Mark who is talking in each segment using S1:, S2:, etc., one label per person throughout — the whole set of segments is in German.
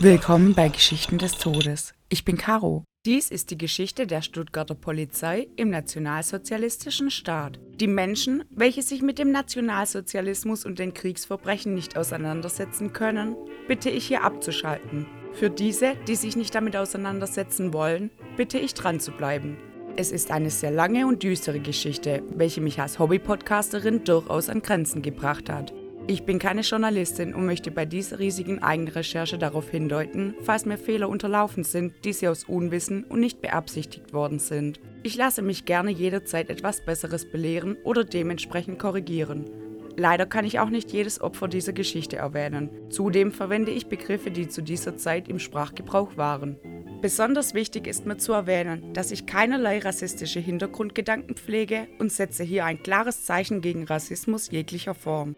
S1: Willkommen bei Geschichten des Todes. Ich bin Caro. Dies ist die Geschichte der Stuttgarter Polizei im nationalsozialistischen Staat. Die Menschen, welche sich mit dem Nationalsozialismus und den Kriegsverbrechen nicht auseinandersetzen können, bitte ich hier abzuschalten. Für diese, die sich nicht damit auseinandersetzen wollen, bitte ich dran zu bleiben. Es ist eine sehr lange und düstere Geschichte, welche mich als Hobby-Podcasterin durchaus an Grenzen gebracht hat. Ich bin keine Journalistin und möchte bei dieser riesigen Eigenrecherche darauf hindeuten, falls mir Fehler unterlaufen sind, die sie aus Unwissen und nicht beabsichtigt worden sind. Ich lasse mich gerne jederzeit etwas Besseres belehren oder dementsprechend korrigieren. Leider kann ich auch nicht jedes Opfer dieser Geschichte erwähnen. Zudem verwende ich Begriffe, die zu dieser Zeit im Sprachgebrauch waren. Besonders wichtig ist mir zu erwähnen, dass ich keinerlei rassistische Hintergrundgedanken pflege und setze hier ein klares Zeichen gegen Rassismus jeglicher Form.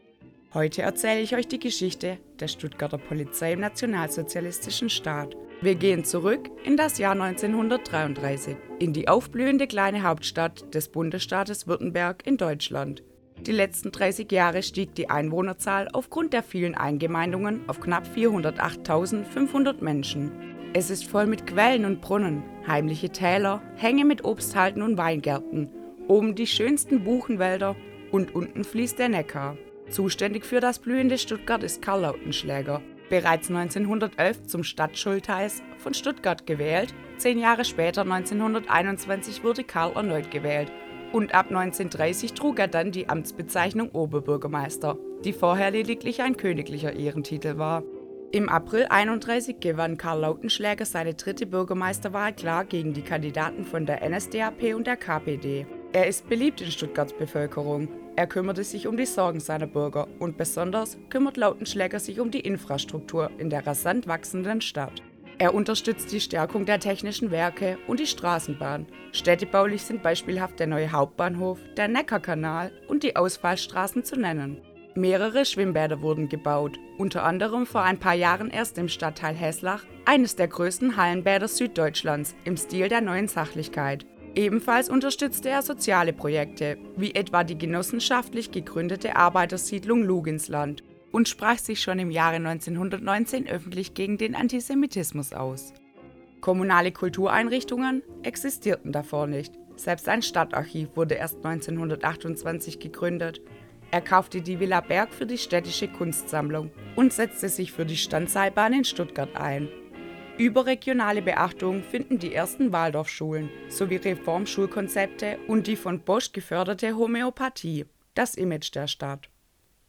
S1: Heute erzähle ich euch die Geschichte der Stuttgarter Polizei im nationalsozialistischen Staat. Wir gehen zurück in das Jahr 1933, in die aufblühende kleine Hauptstadt des Bundesstaates Württemberg in Deutschland. Die letzten 30 Jahre stieg die Einwohnerzahl aufgrund der vielen Eingemeindungen auf knapp 408.500 Menschen. Es ist voll mit Quellen und Brunnen, heimliche Täler, Hänge mit Obsthalten und Weingärten, oben die schönsten Buchenwälder und unten fließt der Neckar. Zuständig für das blühende Stuttgart ist Karl Lautenschläger. Bereits 1911 zum Stadtschultheiß von Stuttgart gewählt, zehn Jahre später 1921 wurde Karl erneut gewählt und ab 1930 trug er dann die Amtsbezeichnung Oberbürgermeister, die vorher lediglich ein königlicher Ehrentitel war. Im April 31 gewann Karl Lautenschläger seine dritte Bürgermeisterwahl klar gegen die Kandidaten von der NSDAP und der KPD. Er ist beliebt in Stuttgarts Bevölkerung. Er kümmerte sich um die Sorgen seiner Bürger und besonders kümmert Lautenschläger sich um die Infrastruktur in der rasant wachsenden Stadt. Er unterstützt die Stärkung der technischen Werke und die Straßenbahn. Städtebaulich sind beispielhaft der neue Hauptbahnhof, der Neckarkanal und die Ausfallstraßen zu nennen. Mehrere Schwimmbäder wurden gebaut, unter anderem vor ein paar Jahren erst im Stadtteil Heslach, eines der größten Hallenbäder Süddeutschlands im Stil der neuen Sachlichkeit. Ebenfalls unterstützte er soziale Projekte, wie etwa die genossenschaftlich gegründete Arbeitersiedlung Luginsland und sprach sich schon im Jahre 1919 öffentlich gegen den Antisemitismus aus. Kommunale Kultureinrichtungen existierten davor nicht. Selbst ein Stadtarchiv wurde erst 1928 gegründet. Er kaufte die Villa Berg für die städtische Kunstsammlung und setzte sich für die Standseilbahn in Stuttgart ein. Überregionale Beachtung finden die ersten Waldorfschulen sowie Reformschulkonzepte und die von Bosch geförderte Homöopathie, das Image der Stadt.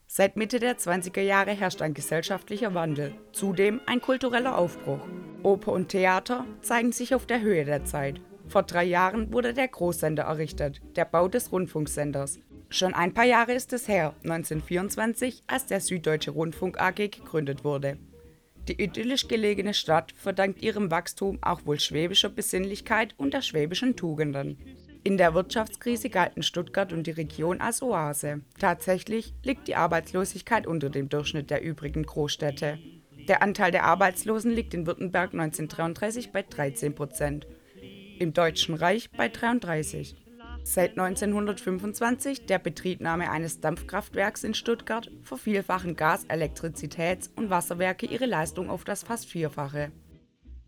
S1: Seit Mitte der 20er Jahre herrscht ein gesellschaftlicher Wandel, zudem ein kultureller Aufbruch. Oper und Theater zeigen sich auf der Höhe der Zeit. Vor drei Jahren wurde der Großsender errichtet, der Bau des Rundfunksenders. Schon ein paar Jahre ist es her, 1924, als der Süddeutsche Rundfunk AG gegründet wurde. Die idyllisch gelegene Stadt verdankt ihrem Wachstum auch wohl schwäbischer Besinnlichkeit und der schwäbischen Tugenden. In der Wirtschaftskrise galten Stuttgart und die Region als Oase. Tatsächlich liegt die Arbeitslosigkeit unter dem Durchschnitt der übrigen Großstädte. Der Anteil der Arbeitslosen liegt in Württemberg 1933 bei 13 Prozent, im Deutschen Reich bei 33. Seit 1925 der Betriebnahme eines Dampfkraftwerks in Stuttgart vervielfachen Gas-, Elektrizitäts- und Wasserwerke ihre Leistung auf das fast Vierfache.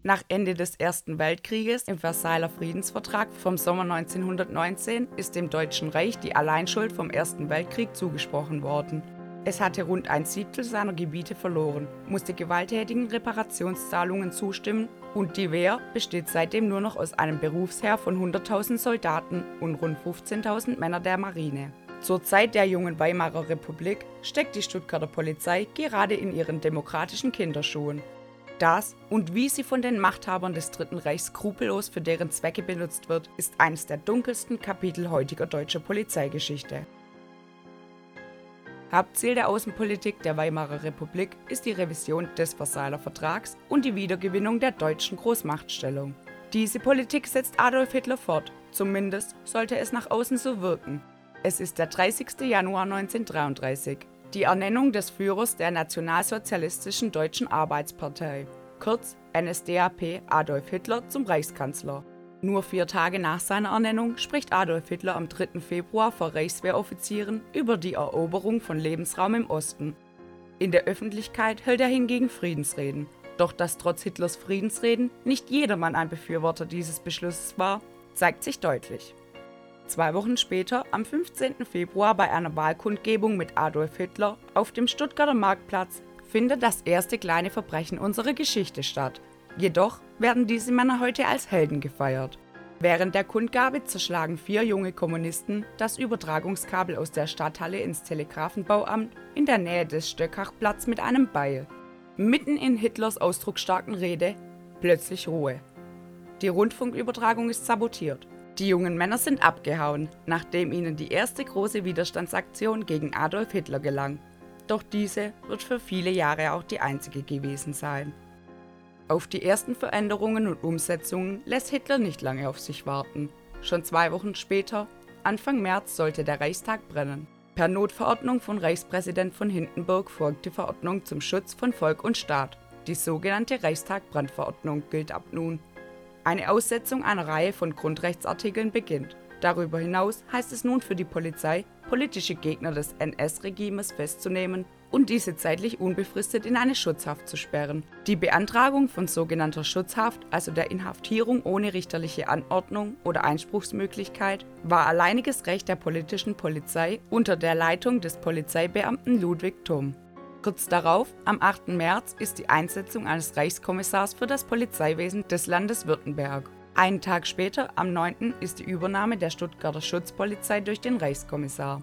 S1: Nach Ende des Ersten Weltkrieges im Versailler Friedensvertrag vom Sommer 1919 ist dem Deutschen Reich die Alleinschuld vom Ersten Weltkrieg zugesprochen worden. Es hatte rund ein Siebtel seiner Gebiete verloren, musste gewalttätigen Reparationszahlungen zustimmen und die Wehr besteht seitdem nur noch aus einem Berufsheer von 100.000 Soldaten und rund 15.000 Männern der Marine. Zur Zeit der jungen Weimarer Republik steckt die Stuttgarter Polizei gerade in ihren demokratischen Kinderschuhen. Das und wie sie von den Machthabern des Dritten Reichs skrupellos für deren Zwecke benutzt wird, ist eines der dunkelsten Kapitel heutiger deutscher Polizeigeschichte. Hauptziel der Außenpolitik der Weimarer Republik ist die Revision des Versailler Vertrags und die Wiedergewinnung der deutschen Großmachtstellung. Diese Politik setzt Adolf Hitler fort, zumindest sollte es nach außen so wirken. Es ist der 30. Januar 1933, die Ernennung des Führers der Nationalsozialistischen Deutschen Arbeitspartei, kurz NSDAP Adolf Hitler, zum Reichskanzler. Nur vier Tage nach seiner Ernennung spricht Adolf Hitler am 3. Februar vor Reichswehroffizieren über die Eroberung von Lebensraum im Osten. In der Öffentlichkeit hält er hingegen Friedensreden Doch dass trotz Hitlers Friedensreden nicht jedermann ein Befürworter dieses Beschlusses war, zeigt sich deutlich. Zwei Wochen später, am 15. Februar bei einer Wahlkundgebung mit Adolf Hitler auf dem Stuttgarter Marktplatz, findet das erste kleine Verbrechen unserer Geschichte statt. Jedoch werden diese Männer heute als Helden gefeiert. Während der Kundgabe zerschlagen vier junge Kommunisten das Übertragungskabel aus der Stadthalle ins Telegrafenbauamt in der Nähe des Stöckachplatz mit einem Beil. Mitten in Hitlers ausdrucksstarken Rede plötzlich Ruhe. Die Rundfunkübertragung ist sabotiert. Die jungen Männer sind abgehauen, nachdem ihnen die erste große Widerstandsaktion gegen Adolf Hitler gelang. Doch diese wird für viele Jahre auch die einzige gewesen sein. Auf die ersten Veränderungen und Umsetzungen lässt Hitler nicht lange auf sich warten. Schon zwei Wochen später, Anfang März, sollte der Reichstag brennen. Per Notverordnung von Reichspräsident von Hindenburg folgt die Verordnung zum Schutz von Volk und Staat. Die sogenannte Reichstag-Brandverordnung gilt ab nun. Eine Aussetzung einer Reihe von Grundrechtsartikeln beginnt. Darüber hinaus heißt es nun für die Polizei, politische Gegner des NS-Regimes festzunehmen und diese zeitlich unbefristet in eine Schutzhaft zu sperren. Die Beantragung von sogenannter Schutzhaft, also der Inhaftierung ohne richterliche Anordnung oder Einspruchsmöglichkeit, war alleiniges Recht der politischen Polizei unter der Leitung des Polizeibeamten Ludwig Thum. Kurz darauf, am 8. März, ist die Einsetzung eines Reichskommissars für das Polizeiwesen des Landes Württemberg. Einen Tag später, am 9., ist die Übernahme der Stuttgarter Schutzpolizei durch den Reichskommissar.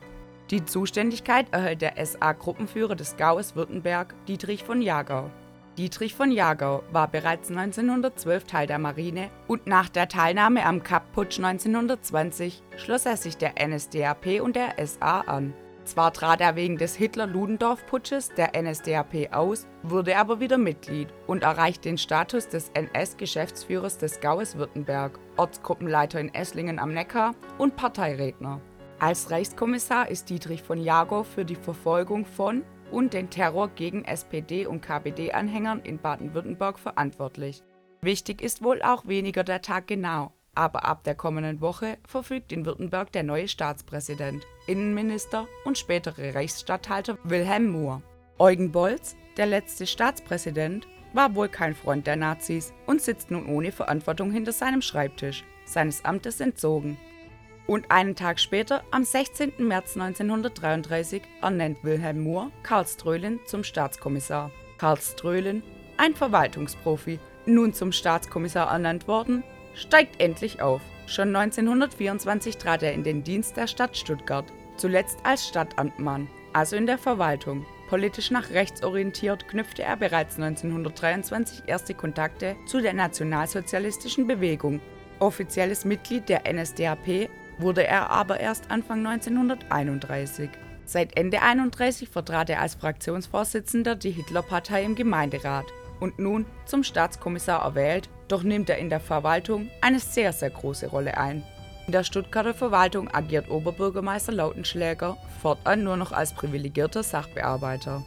S1: Die Zuständigkeit erhält der SA-Gruppenführer des Gaues Württemberg, Dietrich von Jagau. Dietrich von Jagau war bereits 1912 Teil der Marine und nach der Teilnahme am Kapp-Putsch 1920 schloss er sich der NSDAP und der SA an. Zwar trat er wegen des Hitler-Ludendorff-Putsches der NSDAP aus, wurde aber wieder Mitglied und erreichte den Status des NS-Geschäftsführers des Gaues Württemberg, Ortsgruppenleiter in Esslingen am Neckar und Parteiredner. Als Reichskommissar ist Dietrich von Jagow für die Verfolgung von und den Terror gegen SPD- und KPD-Anhängern in Baden-Württemberg verantwortlich. Wichtig ist wohl auch weniger der Tag genau, aber ab der kommenden Woche verfügt in Württemberg der neue Staatspräsident, Innenminister und spätere Reichsstatthalter Wilhelm Mohr. Eugen Bolz, der letzte Staatspräsident, war wohl kein Freund der Nazis und sitzt nun ohne Verantwortung hinter seinem Schreibtisch, seines Amtes entzogen. Und einen Tag später, am 16. März 1933, ernennt Wilhelm Mohr Karl Ströhlen zum Staatskommissar. Karl Ströhlen, ein Verwaltungsprofi, nun zum Staatskommissar ernannt worden, steigt endlich auf. Schon 1924 trat er in den Dienst der Stadt Stuttgart, zuletzt als Stadtamtmann, also in der Verwaltung. Politisch nach rechts orientiert knüpfte er bereits 1923 erste Kontakte zu der nationalsozialistischen Bewegung. Offizielles Mitglied der NSDAP wurde er aber erst Anfang 1931. Seit Ende 31 vertrat er als Fraktionsvorsitzender die Hitlerpartei im Gemeinderat und nun zum Staatskommissar erwählt, doch nimmt er in der Verwaltung eine sehr, sehr große Rolle ein. In der Stuttgarter Verwaltung agiert Oberbürgermeister Lautenschläger fortan nur noch als privilegierter Sachbearbeiter.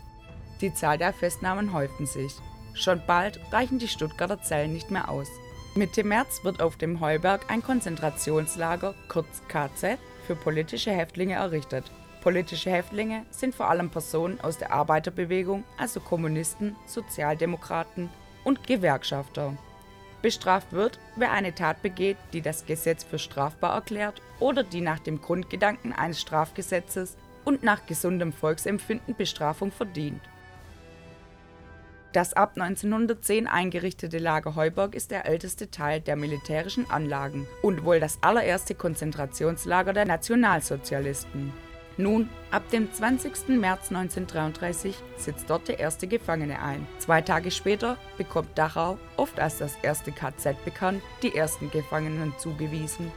S1: Die Zahl der Festnahmen häufen sich. Schon bald reichen die Stuttgarter Zellen nicht mehr aus. Mitte März wird auf dem Heuberg ein Konzentrationslager, kurz KZ, für politische Häftlinge errichtet. Politische Häftlinge sind vor allem Personen aus der Arbeiterbewegung, also Kommunisten, Sozialdemokraten und Gewerkschafter. Bestraft wird, wer eine Tat begeht, die das Gesetz für strafbar erklärt oder die nach dem Grundgedanken eines Strafgesetzes und nach gesundem Volksempfinden Bestrafung verdient. Das ab 1910 eingerichtete Lager Heuberg ist der älteste Teil der militärischen Anlagen und wohl das allererste Konzentrationslager der Nationalsozialisten. Nun, ab dem 20. März 1933 sitzt dort der erste Gefangene ein. Zwei Tage später bekommt Dachau, oft als das erste KZ bekannt, die ersten Gefangenen zugewiesen.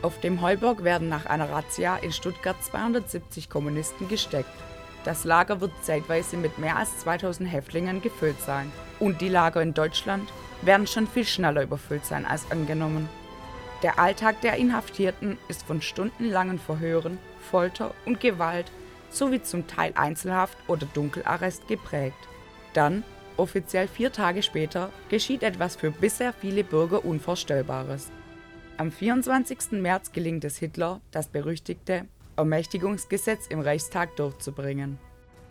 S1: Auf dem Heuberg werden nach einer Razzia in Stuttgart 270 Kommunisten gesteckt. Das Lager wird zeitweise mit mehr als 2000 Häftlingen gefüllt sein. Und die Lager in Deutschland werden schon viel schneller überfüllt sein als angenommen. Der Alltag der Inhaftierten ist von stundenlangen Verhören, Folter und Gewalt sowie zum Teil Einzelhaft oder Dunkelarrest geprägt. Dann, offiziell vier Tage später, geschieht etwas für bisher viele Bürger Unvorstellbares. Am 24. März gelingt es Hitler, das berüchtigte Ermächtigungsgesetz im Reichstag durchzubringen.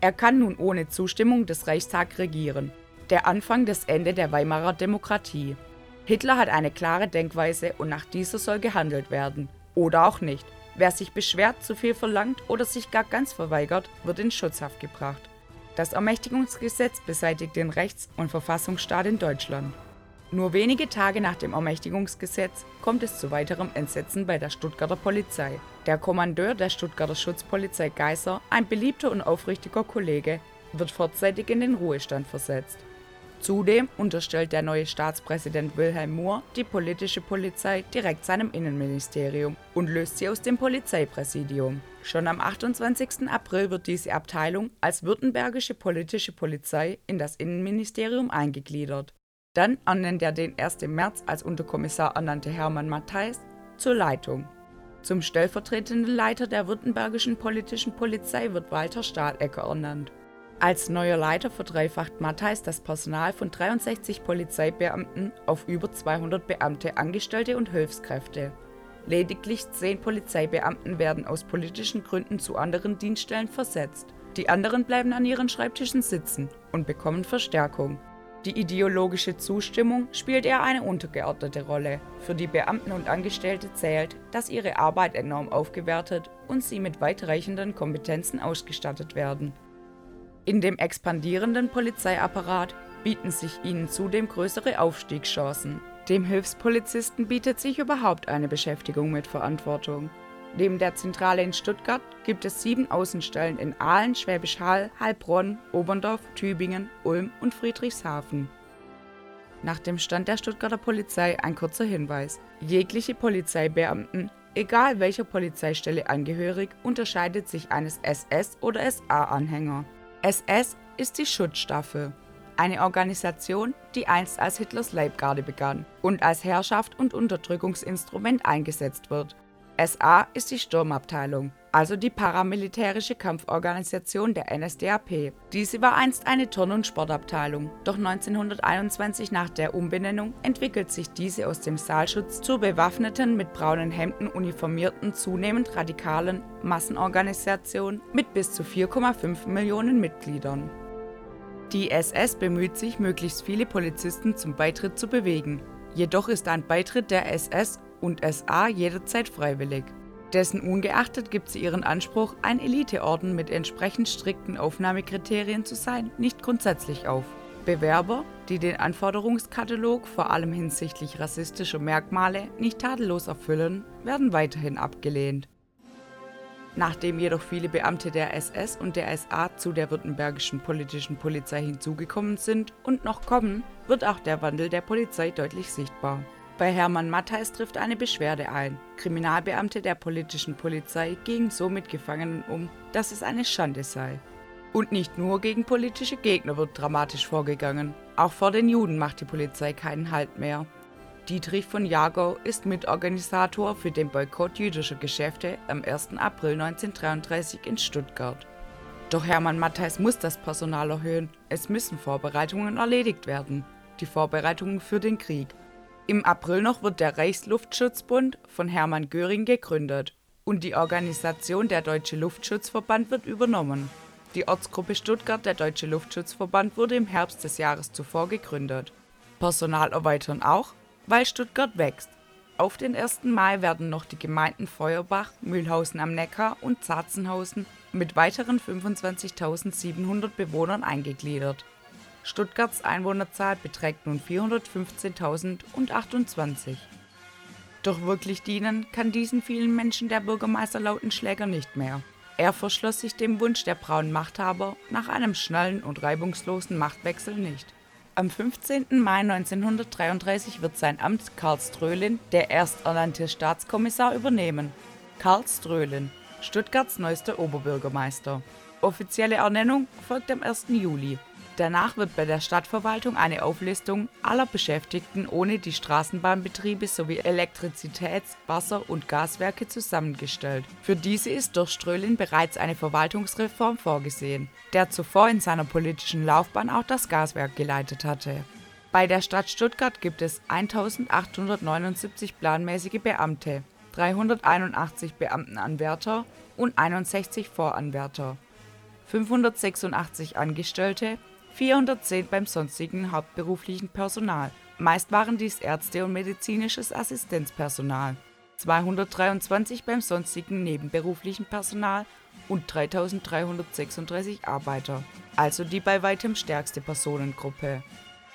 S1: Er kann nun ohne Zustimmung des Reichstags regieren. Der Anfang des Ende der Weimarer Demokratie. Hitler hat eine klare Denkweise und nach dieser soll gehandelt werden. Oder auch nicht. Wer sich beschwert, zu viel verlangt oder sich gar ganz verweigert, wird in Schutzhaft gebracht. Das Ermächtigungsgesetz beseitigt den Rechts- und Verfassungsstaat in Deutschland. Nur wenige Tage nach dem Ermächtigungsgesetz kommt es zu weiterem Entsetzen bei der Stuttgarter Polizei. Der Kommandeur der Stuttgarter Schutzpolizei Geiser, ein beliebter und aufrichtiger Kollege, wird vorzeitig in den Ruhestand versetzt. Zudem unterstellt der neue Staatspräsident Wilhelm Mohr die politische Polizei direkt seinem Innenministerium und löst sie aus dem Polizeipräsidium. Schon am 28. April wird diese Abteilung als Württembergische Politische Polizei in das Innenministerium eingegliedert. Dann ernennt er den erst im März als Unterkommissar ernannte Hermann Matthijs zur Leitung. Zum stellvertretenden Leiter der Württembergischen Politischen Polizei wird Walter Stahlecker ernannt. Als neuer Leiter verdreifacht Matthijs das Personal von 63 Polizeibeamten auf über 200 Beamte, Angestellte und Hilfskräfte. Lediglich 10 Polizeibeamten werden aus politischen Gründen zu anderen Dienststellen versetzt. Die anderen bleiben an ihren Schreibtischen sitzen und bekommen Verstärkung. Die ideologische Zustimmung spielt eher eine untergeordnete Rolle. Für die Beamten und Angestellte zählt, dass ihre Arbeit enorm aufgewertet und sie mit weitreichenden Kompetenzen ausgestattet werden. In dem expandierenden Polizeiapparat bieten sich ihnen zudem größere Aufstiegschancen. Dem Hilfspolizisten bietet sich überhaupt eine Beschäftigung mit Verantwortung. Neben der Zentrale in Stuttgart gibt es sieben Außenstellen in Aalen, Schwäbisch Hall, Heilbronn, Oberndorf, Tübingen, Ulm und Friedrichshafen. Nach dem Stand der Stuttgarter Polizei ein kurzer Hinweis. Jegliche Polizeibeamten, egal welcher Polizeistelle angehörig, unterscheidet sich eines SS- oder SA-Anhänger. SS ist die Schutzstaffel, eine Organisation, die einst als Hitlers Leibgarde begann und als Herrschaft und Unterdrückungsinstrument eingesetzt wird. SA ist die Sturmabteilung, also die paramilitärische Kampforganisation der NSDAP. Diese war einst eine Turn- und Sportabteilung, doch 1921 nach der Umbenennung entwickelt sich diese aus dem Saalschutz zur bewaffneten, mit braunen Hemden uniformierten, zunehmend radikalen Massenorganisation mit bis zu 4,5 Millionen Mitgliedern. Die SS bemüht sich, möglichst viele Polizisten zum Beitritt zu bewegen. Jedoch ist ein Beitritt der SS und SA jederzeit freiwillig. Dessen ungeachtet gibt sie ihren Anspruch, ein Eliteorden mit entsprechend strikten Aufnahmekriterien zu sein, nicht grundsätzlich auf. Bewerber, die den Anforderungskatalog vor allem hinsichtlich rassistischer Merkmale nicht tadellos erfüllen, werden weiterhin abgelehnt. Nachdem jedoch viele Beamte der SS und der SA zu der württembergischen politischen Polizei hinzugekommen sind und noch kommen, wird auch der Wandel der Polizei deutlich sichtbar. Bei Hermann Matthijs trifft eine Beschwerde ein. Kriminalbeamte der politischen Polizei gingen so mit Gefangenen um, dass es eine Schande sei. Und nicht nur gegen politische Gegner wird dramatisch vorgegangen. Auch vor den Juden macht die Polizei keinen Halt mehr. Dietrich von Jagau ist Mitorganisator für den Boykott jüdischer Geschäfte am 1. April 1933 in Stuttgart. Doch Hermann Matthijs muss das Personal erhöhen. Es müssen Vorbereitungen erledigt werden. Die Vorbereitungen für den Krieg. Im April noch wird der Reichsluftschutzbund von Hermann Göring gegründet und die Organisation der Deutsche Luftschutzverband wird übernommen. Die Ortsgruppe Stuttgart der Deutsche Luftschutzverband wurde im Herbst des Jahres zuvor gegründet. Personal erweitern auch, weil Stuttgart wächst. Auf den 1. Mai werden noch die Gemeinden Feuerbach, Mühlhausen am Neckar und Zarzenhausen mit weiteren 25.700 Bewohnern eingegliedert. Stuttgarts Einwohnerzahl beträgt nun 415.028. Doch wirklich dienen kann diesen vielen Menschen der Bürgermeister Lautenschläger nicht mehr. Er verschloss sich dem Wunsch der braunen Machthaber nach einem schnellen und reibungslosen Machtwechsel nicht. Am 15. Mai 1933 wird sein Amt Karl Strölin, der ersternannte Staatskommissar, übernehmen. Karl Strölin, Stuttgarts neuester Oberbürgermeister. Offizielle Ernennung folgt am 1. Juli. Danach wird bei der Stadtverwaltung eine Auflistung aller Beschäftigten ohne die Straßenbahnbetriebe sowie Elektrizitäts-, Wasser- und Gaswerke zusammengestellt. Für diese ist durch Strölin bereits eine Verwaltungsreform vorgesehen, der zuvor in seiner politischen Laufbahn auch das Gaswerk geleitet hatte. Bei der Stadt Stuttgart gibt es 1879 planmäßige Beamte, 381 Beamtenanwärter und 61 Voranwärter, 586 Angestellte 410 beim sonstigen hauptberuflichen Personal. Meist waren dies Ärzte und medizinisches Assistenzpersonal. 223 beim sonstigen nebenberuflichen Personal und 3336 Arbeiter, also die bei weitem stärkste Personengruppe.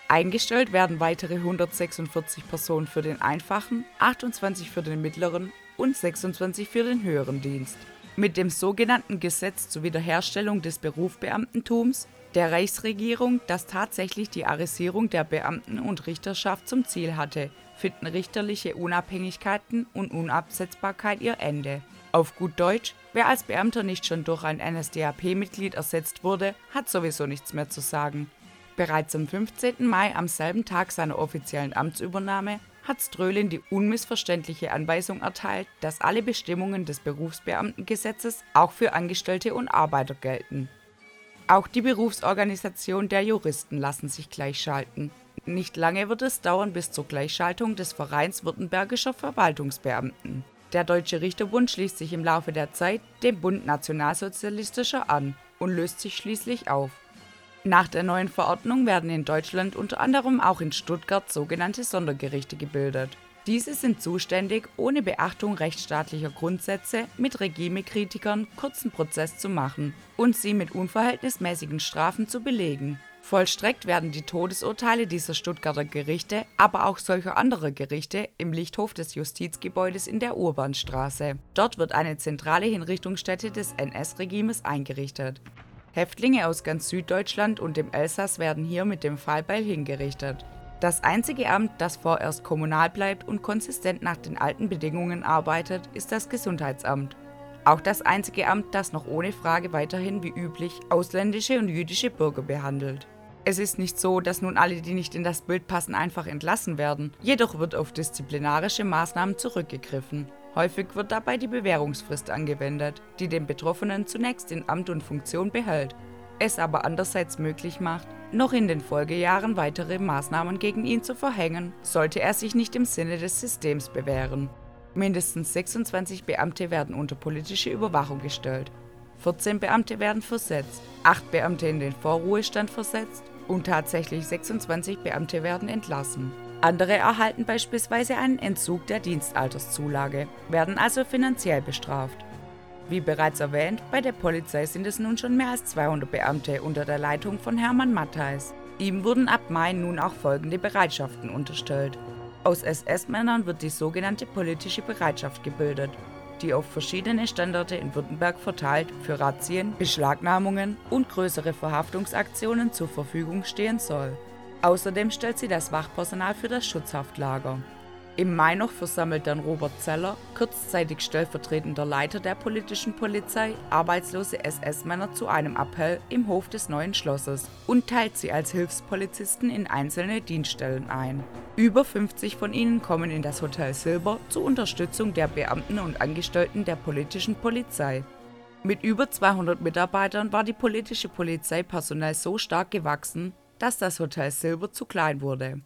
S1: Eingestellt werden weitere 146 Personen für den einfachen, 28 für den mittleren und 26 für den höheren Dienst. Mit dem sogenannten Gesetz zur Wiederherstellung des Berufsbeamtentums der Reichsregierung, das tatsächlich die Arisierung der Beamten und Richterschaft zum Ziel hatte, finden richterliche Unabhängigkeiten und Unabsetzbarkeit ihr Ende. Auf gut Deutsch, wer als Beamter nicht schon durch ein NSDAP-Mitglied ersetzt wurde, hat sowieso nichts mehr zu sagen. Bereits am 15. Mai, am selben Tag seiner offiziellen Amtsübernahme, hat Strölin die unmissverständliche Anweisung erteilt, dass alle Bestimmungen des Berufsbeamtengesetzes auch für Angestellte und Arbeiter gelten. Auch die Berufsorganisation der Juristen lassen sich gleichschalten. Nicht lange wird es dauern bis zur Gleichschaltung des Vereins Württembergischer Verwaltungsbeamten. Der Deutsche Richterbund schließt sich im Laufe der Zeit dem Bund Nationalsozialistischer an und löst sich schließlich auf. Nach der neuen Verordnung werden in Deutschland unter anderem auch in Stuttgart sogenannte Sondergerichte gebildet. Diese sind zuständig, ohne Beachtung rechtsstaatlicher Grundsätze mit Regimekritikern kurzen Prozess zu machen und sie mit unverhältnismäßigen Strafen zu belegen. Vollstreckt werden die Todesurteile dieser Stuttgarter Gerichte, aber auch solcher anderer Gerichte im Lichthof des Justizgebäudes in der Urbanstraße. Dort wird eine zentrale Hinrichtungsstätte des NS-Regimes eingerichtet. Häftlinge aus ganz Süddeutschland und dem Elsass werden hier mit dem Fallbeil hingerichtet. Das einzige Amt, das vorerst kommunal bleibt und konsistent nach den alten Bedingungen arbeitet, ist das Gesundheitsamt. Auch das einzige Amt, das noch ohne Frage weiterhin wie üblich ausländische und jüdische Bürger behandelt. Es ist nicht so, dass nun alle, die nicht in das Bild passen, einfach entlassen werden, jedoch wird auf disziplinarische Maßnahmen zurückgegriffen. Häufig wird dabei die Bewährungsfrist angewendet, die den Betroffenen zunächst in Amt und Funktion behält, es aber andererseits möglich macht, noch in den Folgejahren weitere Maßnahmen gegen ihn zu verhängen, sollte er sich nicht im Sinne des Systems bewähren. Mindestens 26 Beamte werden unter politische Überwachung gestellt, 14 Beamte werden versetzt, 8 Beamte in den Vorruhestand versetzt und tatsächlich 26 Beamte werden entlassen. Andere erhalten beispielsweise einen Entzug der Dienstalterszulage, werden also finanziell bestraft. Wie bereits erwähnt, bei der Polizei sind es nun schon mehr als 200 Beamte unter der Leitung von Hermann Mattheis. Ihm wurden ab Mai nun auch folgende Bereitschaften unterstellt. Aus SS-Männern wird die sogenannte politische Bereitschaft gebildet, die auf verschiedene Standorte in Württemberg verteilt für Razzien, Beschlagnahmungen und größere Verhaftungsaktionen zur Verfügung stehen soll. Außerdem stellt sie das Wachpersonal für das Schutzhaftlager. Im Mai noch versammelt dann Robert Zeller, kurzzeitig stellvertretender Leiter der politischen Polizei, arbeitslose SS-Männer zu einem Appell im Hof des neuen Schlosses und teilt sie als Hilfspolizisten in einzelne Dienststellen ein. Über 50 von ihnen kommen in das Hotel Silber zur Unterstützung der Beamten und Angestellten der politischen Polizei. Mit über 200 Mitarbeitern war die politische Polizei personell so stark gewachsen, dass das Hotel Silber zu klein wurde.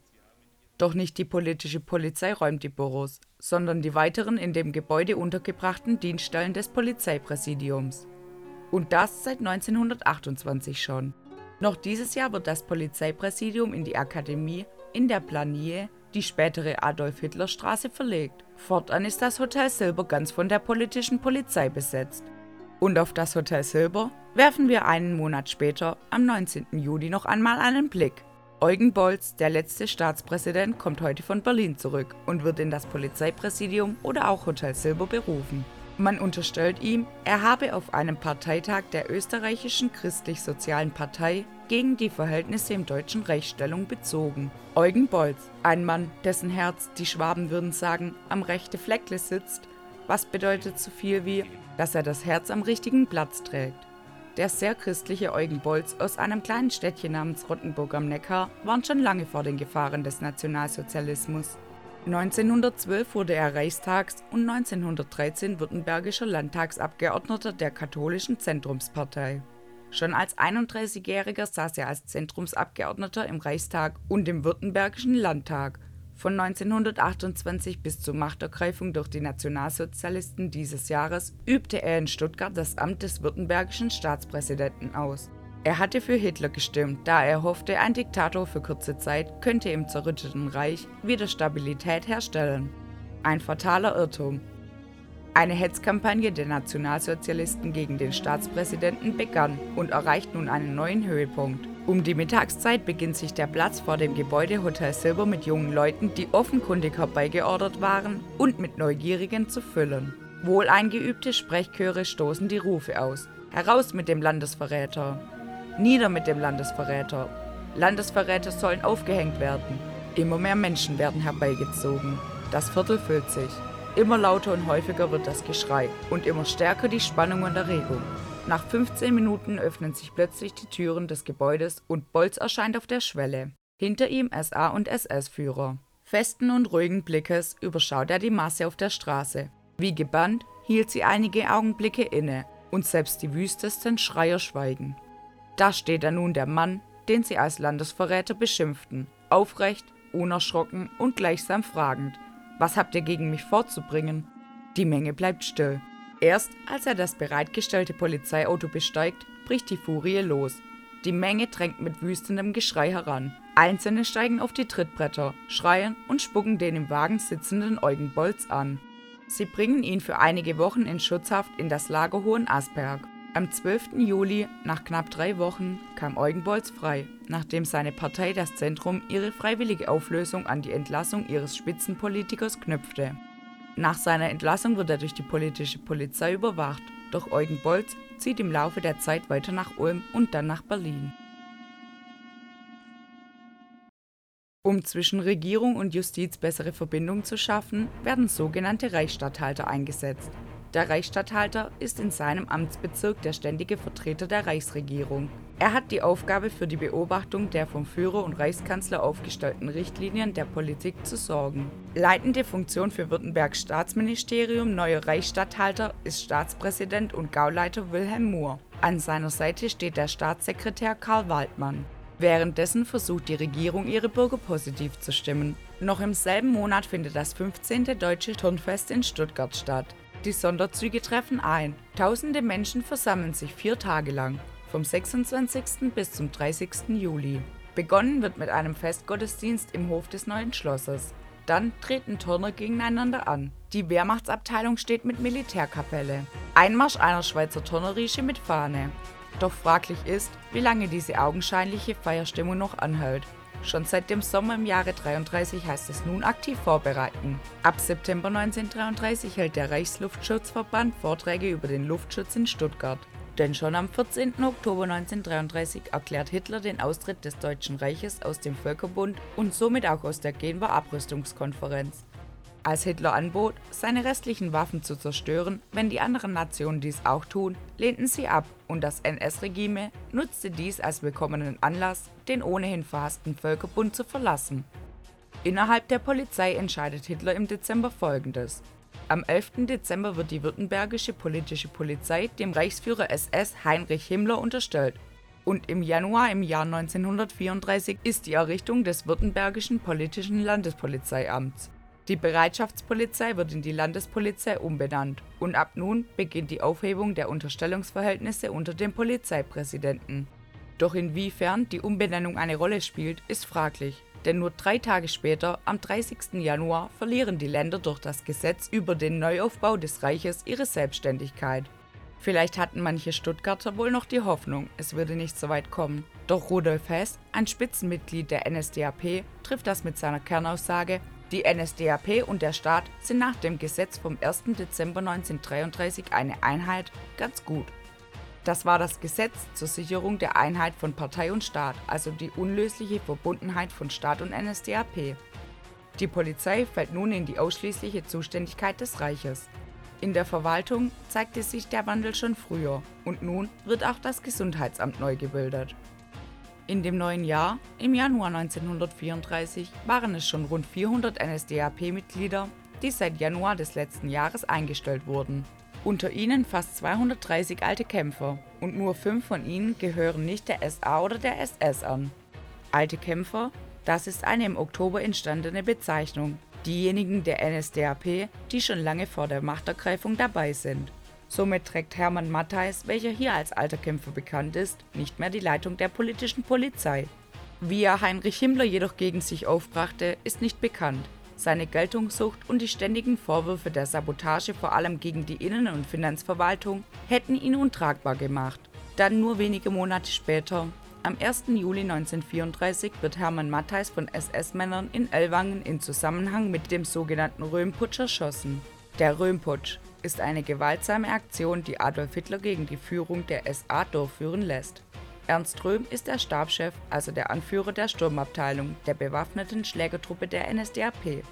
S1: Doch nicht die politische Polizei räumt die Büros, sondern die weiteren in dem Gebäude untergebrachten Dienststellen des Polizeipräsidiums. Und das seit 1928 schon. Noch dieses Jahr wird das Polizeipräsidium in die Akademie in der Planier, die spätere Adolf-Hitler-Straße, verlegt. Fortan ist das Hotel Silber ganz von der politischen Polizei besetzt. Und auf das Hotel Silber werfen wir einen Monat später, am 19. Juli, noch einmal einen Blick. Eugen Bolz, der letzte Staatspräsident, kommt heute von Berlin zurück und wird in das Polizeipräsidium oder auch Hotel Silber berufen. Man unterstellt ihm, er habe auf einem Parteitag der österreichischen Christlich-Sozialen Partei gegen die Verhältnisse im Deutschen Reich Stellung bezogen. Eugen Bolz, ein Mann, dessen Herz, die Schwaben würden sagen, am rechte Fleckle sitzt, was bedeutet so viel wie, dass er das Herz am richtigen Platz trägt. Der sehr christliche Eugen Bolz aus einem kleinen Städtchen namens Rottenburg am Neckar warnt schon lange vor den Gefahren des Nationalsozialismus. 1912 wurde er Reichstags- und 1913 württembergischer Landtagsabgeordneter der katholischen Zentrumspartei. Schon als 31-Jähriger saß er als Zentrumsabgeordneter im Reichstag und im Württembergischen Landtag von 1928 bis zur Machtergreifung durch die Nationalsozialisten dieses Jahres übte er in Stuttgart das Amt des württembergischen Staatspräsidenten aus. Er hatte für Hitler gestimmt, da er hoffte, ein Diktator für kurze Zeit könnte im zerrütteten Reich wieder Stabilität herstellen. Ein fataler Irrtum. Eine Hetzkampagne der Nationalsozialisten gegen den Staatspräsidenten begann und erreicht nun einen neuen Höhepunkt. Um die Mittagszeit beginnt sich der Platz vor dem Gebäude Hotel Silber mit jungen Leuten, die offenkundig herbeigeordert waren, und mit Neugierigen zu füllen. Wohleingeübte Sprechchöre stoßen die Rufe aus. Heraus mit dem Landesverräter! Nieder mit dem Landesverräter! Landesverräter sollen aufgehängt werden. Immer mehr Menschen werden herbeigezogen. Das Viertel füllt sich. Immer lauter und häufiger wird das Geschrei und immer stärker die Spannung und Erregung. Nach 15 Minuten öffnen sich plötzlich die Türen des Gebäudes und Bolz erscheint auf der Schwelle. Hinter ihm SA- und SS-Führer. Festen und ruhigen Blickes überschaut er die Masse auf der Straße. Wie gebannt hielt sie einige Augenblicke inne und selbst die wüstesten Schreier schweigen. Da steht er nun der Mann, den sie als Landesverräter beschimpften, aufrecht, unerschrocken und gleichsam fragend. Was habt ihr gegen mich vorzubringen? Die Menge bleibt still. Erst als er das bereitgestellte Polizeiauto besteigt, bricht die Furie los. Die Menge drängt mit wüstendem Geschrei heran. Einzelne steigen auf die Trittbretter, schreien und spucken den im Wagen sitzenden Eugen Bolz an. Sie bringen ihn für einige Wochen in Schutzhaft in das Lager Hohen Asperg. Am 12. Juli, nach knapp drei Wochen, kam Eugen Bolz frei, nachdem seine Partei Das Zentrum ihre freiwillige Auflösung an die Entlassung ihres Spitzenpolitikers knüpfte. Nach seiner Entlassung wird er durch die politische Polizei überwacht, doch Eugen Bolz zieht im Laufe der Zeit weiter nach Ulm und dann nach Berlin. Um zwischen Regierung und Justiz bessere Verbindungen zu schaffen, werden sogenannte Reichsstatthalter eingesetzt der Reichsstatthalter ist in seinem Amtsbezirk der ständige Vertreter der Reichsregierung. Er hat die Aufgabe, für die Beobachtung der vom Führer und Reichskanzler aufgestellten Richtlinien der Politik zu sorgen. Leitende Funktion für Württembergs Staatsministerium neuer Reichsstatthalter ist Staatspräsident und Gauleiter Wilhelm Mohr. An seiner Seite steht der Staatssekretär Karl Waldmann. Währenddessen versucht die Regierung, ihre Bürger positiv zu stimmen. Noch im selben Monat findet das 15. Deutsche Turnfest in Stuttgart statt. Die Sonderzüge treffen ein. Tausende Menschen versammeln sich vier Tage lang, vom 26. bis zum 30. Juli. Begonnen wird mit einem Festgottesdienst im Hof des neuen Schlosses. Dann treten Turner gegeneinander an. Die Wehrmachtsabteilung steht mit Militärkapelle. Einmarsch einer Schweizer Turnerrische mit Fahne. Doch fraglich ist, wie lange diese augenscheinliche Feierstimmung noch anhält. Schon seit dem Sommer im Jahre 33 heißt es nun aktiv vorbereiten. Ab September 1933 hält der Reichsluftschutzverband Vorträge über den Luftschutz in Stuttgart. Denn schon am 14. Oktober 1933 erklärt Hitler den Austritt des Deutschen Reiches aus dem Völkerbund und somit auch aus der Genfer Abrüstungskonferenz. Als Hitler anbot, seine restlichen Waffen zu zerstören, wenn die anderen Nationen dies auch tun, lehnten sie ab und das NS-Regime nutzte dies als willkommenen Anlass, den ohnehin verhassten Völkerbund zu verlassen. Innerhalb der Polizei entscheidet Hitler im Dezember folgendes. Am 11. Dezember wird die württembergische politische Polizei dem Reichsführer SS Heinrich Himmler unterstellt und im Januar im Jahr 1934 ist die Errichtung des württembergischen politischen Landespolizeiamts. Die Bereitschaftspolizei wird in die Landespolizei umbenannt und ab nun beginnt die Aufhebung der Unterstellungsverhältnisse unter dem Polizeipräsidenten. Doch inwiefern die Umbenennung eine Rolle spielt, ist fraglich, denn nur drei Tage später, am 30. Januar, verlieren die Länder durch das Gesetz über den Neuaufbau des Reiches ihre Selbstständigkeit. Vielleicht hatten manche Stuttgarter wohl noch die Hoffnung, es würde nicht so weit kommen. Doch Rudolf Hess, ein Spitzenmitglied der NSDAP, trifft das mit seiner Kernaussage die NSDAP und der Staat sind nach dem Gesetz vom 1. Dezember 1933 eine Einheit ganz gut. Das war das Gesetz zur Sicherung der Einheit von Partei und Staat, also die unlösliche Verbundenheit von Staat und NSDAP. Die Polizei fällt nun in die ausschließliche Zuständigkeit des Reiches. In der Verwaltung zeigte sich der Wandel schon früher und nun wird auch das Gesundheitsamt neu gebildet. In dem neuen Jahr, im Januar 1934, waren es schon rund 400 NSDAP-Mitglieder, die seit Januar des letzten Jahres eingestellt wurden. Unter ihnen fast 230 alte Kämpfer und nur fünf von ihnen gehören nicht der SA oder der SS an. Alte Kämpfer, das ist eine im Oktober entstandene Bezeichnung. Diejenigen der NSDAP, die schon lange vor der Machtergreifung dabei sind. Somit trägt Hermann Matthijs, welcher hier als alter Kämpfer bekannt ist, nicht mehr die Leitung der politischen Polizei. Wie er Heinrich Himmler jedoch gegen sich aufbrachte, ist nicht bekannt. Seine Geltungssucht und die ständigen Vorwürfe der Sabotage vor allem gegen die Innen- und Finanzverwaltung hätten ihn untragbar gemacht. Dann nur wenige Monate später, am 1. Juli 1934, wird Hermann Matthijs von SS-Männern in Ellwangen in Zusammenhang mit dem sogenannten Röhmputsch erschossen. Der Röhmputsch ist eine gewaltsame Aktion, die Adolf Hitler gegen die Führung der SA durchführen lässt. Ernst Röhm ist der Stabschef, also der Anführer der Sturmabteilung der bewaffneten Schlägertruppe der NSDAP.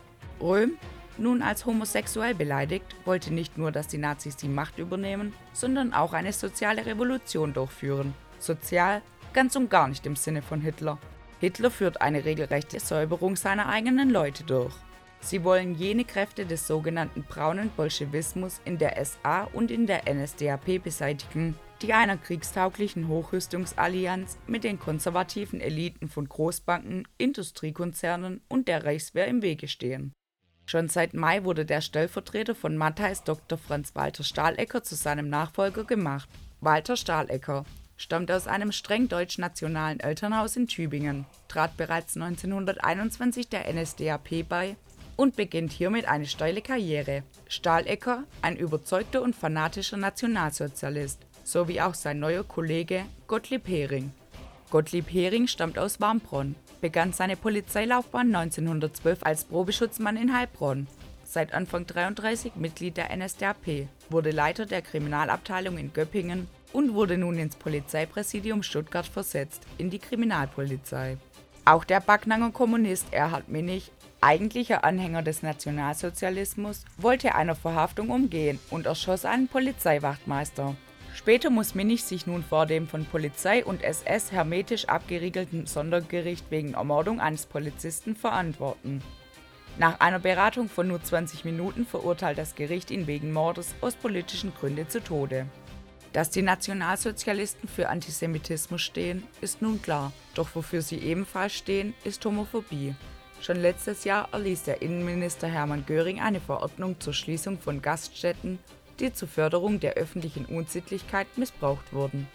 S1: Röhm, nun als homosexuell beleidigt, wollte nicht nur, dass die Nazis die Macht übernehmen, sondern auch eine soziale Revolution durchführen. Sozial ganz und gar nicht im Sinne von Hitler. Hitler führt eine regelrechte Säuberung seiner eigenen Leute durch. Sie wollen jene Kräfte des sogenannten braunen Bolschewismus in der SA und in der NSDAP beseitigen, die einer kriegstauglichen Hochrüstungsallianz mit den konservativen Eliten von Großbanken, Industriekonzernen und der Reichswehr im Wege stehen. Schon seit Mai wurde der Stellvertreter von Matthijs Dr. Franz Walter Stahlecker zu seinem Nachfolger gemacht. Walter Stahlecker stammt aus einem streng deutsch-nationalen Elternhaus in Tübingen, trat bereits 1921 der NSDAP bei und beginnt hiermit eine steile Karriere. Stahlecker, ein überzeugter und fanatischer Nationalsozialist, sowie auch sein neuer Kollege Gottlieb Hering. Gottlieb Hering stammt aus Warmbronn, begann seine Polizeilaufbahn 1912 als Probeschutzmann in Heilbronn. Seit Anfang 33 Mitglied der NSDAP, wurde Leiter der Kriminalabteilung in Göppingen und wurde nun ins Polizeipräsidium Stuttgart versetzt, in die Kriminalpolizei. Auch der Backnanger Kommunist Erhard Minnig eigentlicher Anhänger des Nationalsozialismus, wollte einer Verhaftung umgehen und erschoss einen Polizeiwachtmeister. Später muss Minnig sich nun vor dem von Polizei und SS hermetisch abgeriegelten Sondergericht wegen Ermordung eines Polizisten verantworten. Nach einer Beratung von nur 20 Minuten verurteilt das Gericht ihn wegen Mordes aus politischen Gründen zu Tode. Dass die Nationalsozialisten für Antisemitismus stehen, ist nun klar, doch wofür sie ebenfalls stehen, ist Homophobie. Schon letztes Jahr erließ der Innenminister Hermann Göring eine Verordnung zur Schließung von Gaststätten, die zur Förderung der öffentlichen Unsittlichkeit missbraucht wurden.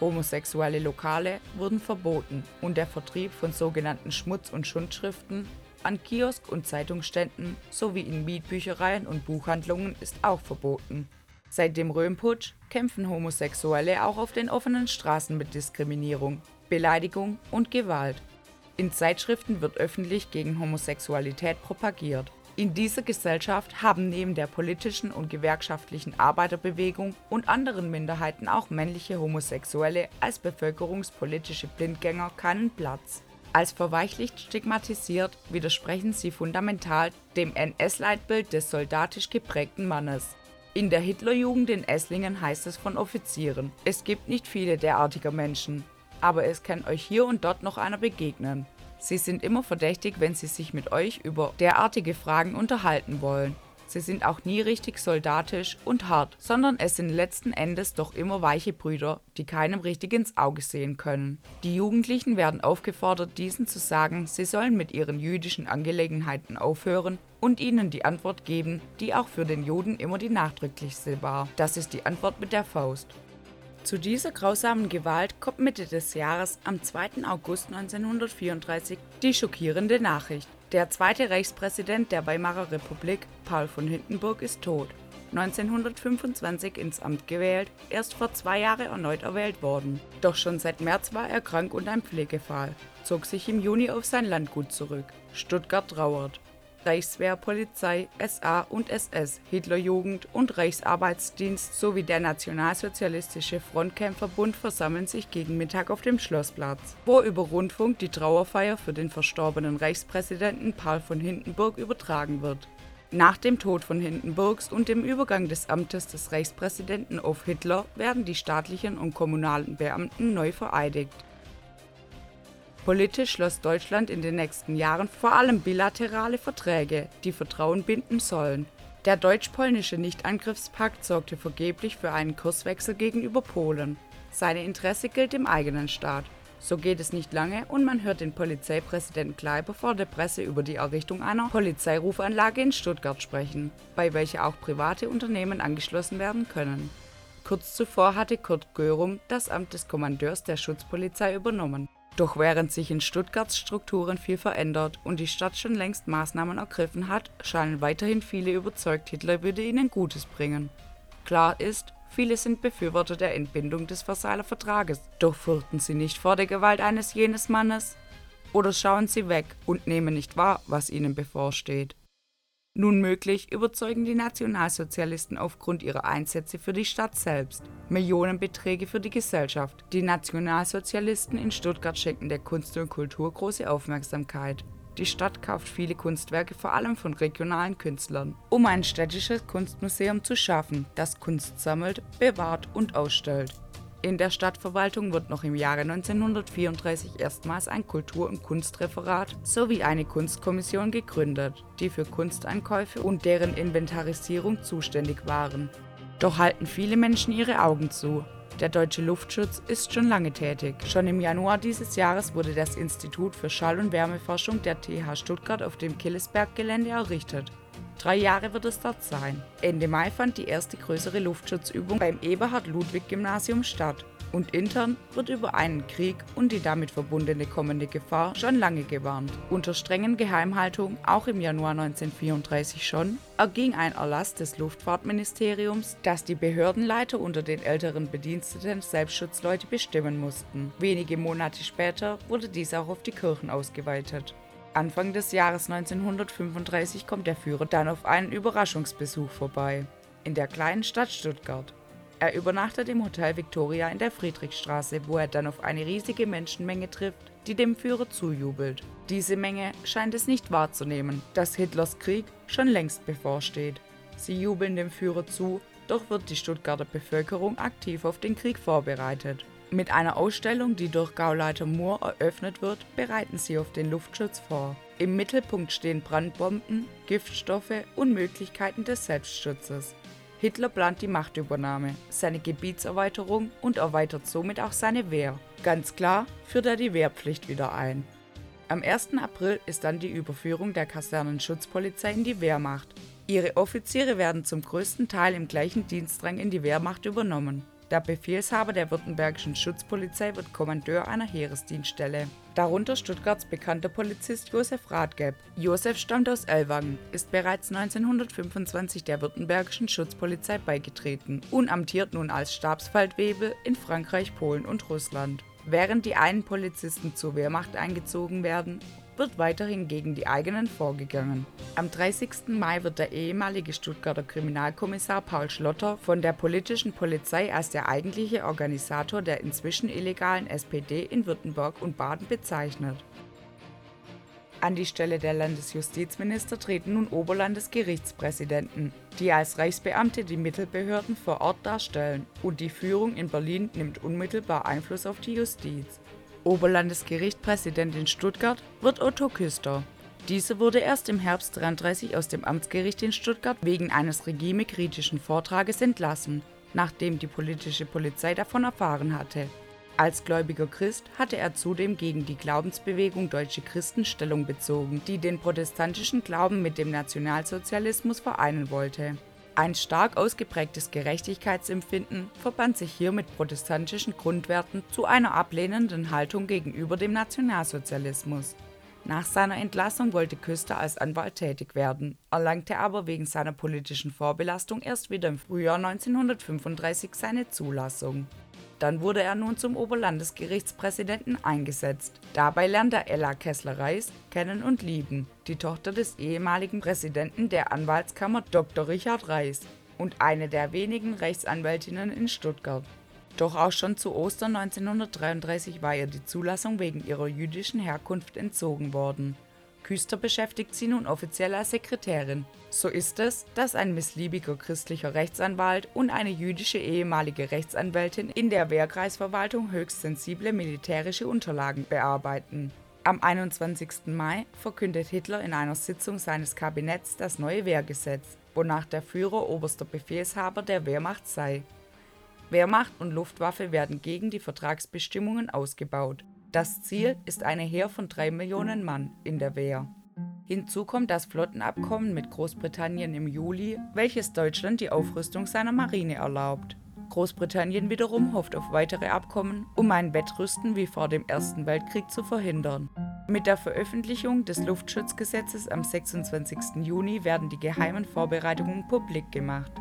S1: Homosexuelle Lokale wurden verboten und der Vertrieb von sogenannten Schmutz- und Schundschriften an Kiosk- und Zeitungsständen sowie in Mietbüchereien und Buchhandlungen ist auch verboten. Seit dem Röhmputsch kämpfen Homosexuelle auch auf den offenen Straßen mit Diskriminierung, Beleidigung und Gewalt. In Zeitschriften wird öffentlich gegen Homosexualität propagiert. In dieser Gesellschaft haben neben der politischen und gewerkschaftlichen Arbeiterbewegung und anderen Minderheiten auch männliche Homosexuelle als bevölkerungspolitische Blindgänger keinen Platz. Als verweichlicht stigmatisiert widersprechen sie fundamental dem NS-Leitbild des soldatisch geprägten Mannes. In der Hitlerjugend in Esslingen heißt es von Offizieren, es gibt nicht viele derartiger Menschen aber es kann euch hier und dort noch einer begegnen. Sie sind immer verdächtig, wenn sie sich mit euch über derartige Fragen unterhalten wollen. Sie sind auch nie richtig soldatisch und hart, sondern es sind letzten Endes doch immer weiche Brüder, die keinem richtig ins Auge sehen können. Die Jugendlichen werden aufgefordert, diesen zu sagen, sie sollen mit ihren jüdischen Angelegenheiten aufhören und ihnen die Antwort geben, die auch für den Juden immer die nachdrücklichste war. Das ist die Antwort mit der Faust. Zu dieser grausamen Gewalt kommt Mitte des Jahres am 2. August 1934 die schockierende Nachricht. Der zweite Reichspräsident der Weimarer Republik, Paul von Hindenburg, ist tot. 1925 ins Amt gewählt, erst vor zwei Jahren erneut erwählt worden. Doch schon seit März war er krank und ein Pflegefall, zog sich im Juni auf sein Landgut zurück. Stuttgart trauert. Reichswehr, Polizei, SA und SS, Hitlerjugend und Reichsarbeitsdienst sowie der Nationalsozialistische Frontkämpferbund versammeln sich gegen Mittag auf dem Schlossplatz, wo über Rundfunk die Trauerfeier für den verstorbenen Reichspräsidenten Paul von Hindenburg übertragen wird. Nach dem Tod von Hindenburgs und dem Übergang des Amtes des Reichspräsidenten auf Hitler werden die staatlichen und kommunalen Beamten neu vereidigt. Politisch schloss Deutschland in den nächsten Jahren vor allem bilaterale Verträge, die Vertrauen binden sollen. Der deutsch-polnische Nichtangriffspakt sorgte vergeblich für einen Kurswechsel gegenüber Polen. Seine Interesse gilt dem eigenen Staat. So geht es nicht lange und man hört den Polizeipräsidenten Kleiber vor der Presse über die Errichtung einer Polizeirufanlage in Stuttgart sprechen, bei welcher auch private Unternehmen angeschlossen werden können. Kurz zuvor hatte Kurt Görum das Amt des Kommandeurs der Schutzpolizei übernommen. Doch während sich in Stuttgarts Strukturen viel verändert und die Stadt schon längst Maßnahmen ergriffen hat, scheinen weiterhin viele überzeugt, Hitler würde ihnen Gutes bringen. Klar ist, viele sind Befürworter der Entbindung des Versailler Vertrages. Doch fürchten sie nicht vor der Gewalt eines jenes Mannes? Oder schauen sie weg und nehmen nicht wahr, was ihnen bevorsteht? Nun möglich überzeugen die Nationalsozialisten aufgrund ihrer Einsätze für die Stadt selbst. Millionenbeträge für die Gesellschaft. Die Nationalsozialisten in Stuttgart schenken der Kunst und Kultur große Aufmerksamkeit. Die Stadt kauft viele Kunstwerke vor allem von regionalen Künstlern, um ein städtisches Kunstmuseum zu schaffen, das Kunst sammelt, bewahrt und ausstellt. In der Stadtverwaltung wird noch im Jahre 1934 erstmals ein Kultur- und Kunstreferat sowie eine Kunstkommission gegründet, die für Kunsteinkäufe und deren Inventarisierung zuständig waren. Doch halten viele Menschen ihre Augen zu. Der Deutsche Luftschutz ist schon lange tätig. Schon im Januar dieses Jahres wurde das Institut für Schall- und Wärmeforschung der TH Stuttgart auf dem Killesberg-Gelände errichtet. Drei Jahre wird es dort sein. Ende Mai fand die erste größere Luftschutzübung beim Eberhard-Ludwig-Gymnasium statt. Und intern wird über einen Krieg und die damit verbundene kommende Gefahr schon lange gewarnt. Unter strengen Geheimhaltung, auch im Januar 1934 schon, erging ein Erlass des Luftfahrtministeriums, dass die Behördenleiter unter den älteren Bediensteten Selbstschutzleute bestimmen mussten. Wenige Monate später wurde dies auch auf die Kirchen ausgeweitet. Anfang des Jahres 1935 kommt der Führer dann auf einen Überraschungsbesuch vorbei, in der kleinen Stadt Stuttgart. Er übernachtet im Hotel Victoria in der Friedrichstraße, wo er dann auf eine riesige Menschenmenge trifft, die dem Führer zujubelt. Diese Menge scheint es nicht wahrzunehmen, dass Hitlers Krieg schon längst bevorsteht. Sie jubeln dem Führer zu, doch wird die Stuttgarter Bevölkerung aktiv auf den Krieg vorbereitet. Mit einer Ausstellung, die durch Gauleiter Moore eröffnet wird, bereiten sie auf den Luftschutz vor. Im Mittelpunkt stehen Brandbomben, Giftstoffe und Möglichkeiten des Selbstschutzes. Hitler plant die Machtübernahme, seine Gebietserweiterung und erweitert somit auch seine Wehr. Ganz klar führt er die Wehrpflicht wieder ein. Am 1. April ist dann die Überführung der Kasernenschutzpolizei in die Wehrmacht. Ihre Offiziere werden zum größten Teil im gleichen Dienstrang in die Wehrmacht übernommen. Der Befehlshaber der Württembergischen Schutzpolizei wird Kommandeur einer Heeresdienststelle. Darunter Stuttgarts bekannter Polizist Josef Rathgeb. Josef stammt aus Ellwangen, ist bereits 1925 der Württembergischen Schutzpolizei beigetreten und amtiert nun als Stabsfeldwebel in Frankreich, Polen und Russland. Während die einen Polizisten zur Wehrmacht eingezogen werden, wird weiterhin gegen die eigenen vorgegangen. Am 30. Mai wird der ehemalige Stuttgarter Kriminalkommissar Paul Schlotter von der politischen Polizei als der eigentliche Organisator der inzwischen illegalen SPD in Württemberg und Baden bezeichnet. An die Stelle der Landesjustizminister treten nun Oberlandesgerichtspräsidenten, die als Reichsbeamte die Mittelbehörden vor Ort darstellen, und die Führung in Berlin nimmt unmittelbar Einfluss auf die Justiz. Oberlandesgerichtspräsident in Stuttgart wird Otto Küster. Dieser wurde erst im Herbst 33 aus dem Amtsgericht in Stuttgart wegen eines regimekritischen Vortrages entlassen, nachdem die politische Polizei davon erfahren hatte. Als gläubiger Christ hatte er zudem gegen die Glaubensbewegung Deutsche Christen Stellung bezogen, die den protestantischen Glauben mit dem Nationalsozialismus vereinen wollte ein stark ausgeprägtes Gerechtigkeitsempfinden verband sich hier mit protestantischen Grundwerten zu einer ablehnenden Haltung gegenüber dem Nationalsozialismus. Nach seiner Entlassung wollte Küster als Anwalt tätig werden, erlangte aber wegen seiner politischen Vorbelastung erst wieder im Frühjahr 1935 seine Zulassung dann wurde er nun zum Oberlandesgerichtspräsidenten eingesetzt. Dabei lernt er Ella Kessler-Reis kennen und lieben, die Tochter des ehemaligen Präsidenten der Anwaltskammer Dr. Richard Reis und eine der wenigen Rechtsanwältinnen in Stuttgart. Doch auch schon zu Ostern 1933 war ihr die Zulassung wegen ihrer jüdischen Herkunft entzogen worden Küster beschäftigt sie nun offiziell als Sekretärin. So ist es, dass ein missliebiger christlicher Rechtsanwalt und eine jüdische ehemalige Rechtsanwältin in der Wehrkreisverwaltung höchst sensible militärische Unterlagen bearbeiten. Am 21. Mai verkündet Hitler in einer Sitzung seines Kabinetts das neue Wehrgesetz, wonach der Führer oberster Befehlshaber der Wehrmacht sei. Wehrmacht und Luftwaffe werden gegen die Vertragsbestimmungen ausgebaut Das Ziel ist eine Heer von drei Millionen Mann in der Wehr. Hinzu kommt das Flottenabkommen mit Großbritannien im Juli, welches Deutschland die Aufrüstung seiner Marine erlaubt. Großbritannien wiederum hofft auf weitere Abkommen, um ein Wettrüsten wie vor dem Ersten Weltkrieg zu verhindern. Mit der Veröffentlichung des Luftschutzgesetzes am 26. Juni werden die geheimen Vorbereitungen publik gemacht.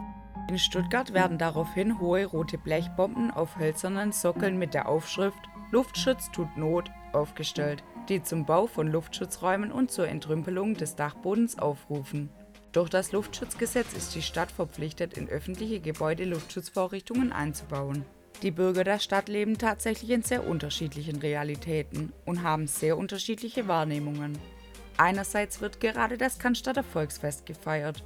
S1: In Stuttgart werden daraufhin hohe rote Blechbomben auf hölzernen Sockeln mit der Aufschrift Luftschutz tut Not aufgestellt, die zum Bau von Luftschutzräumen und zur Entrümpelung des Dachbodens aufrufen. Durch das Luftschutzgesetz ist die Stadt verpflichtet, in öffentliche Gebäude Luftschutzvorrichtungen einzubauen. Die Bürger der Stadt leben tatsächlich in sehr unterschiedlichen Realitäten und haben sehr unterschiedliche Wahrnehmungen. Einerseits wird gerade das Cannstatter Volksfest gefeiert.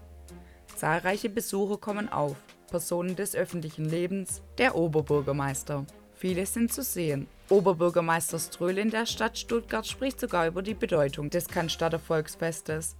S1: Zahlreiche Besucher kommen auf, Personen des öffentlichen Lebens, der Oberbürgermeister. Viele sind zu sehen. Oberbürgermeister Ströhl in der Stadt Stuttgart spricht sogar über die Bedeutung des Cannstatter Volksfestes,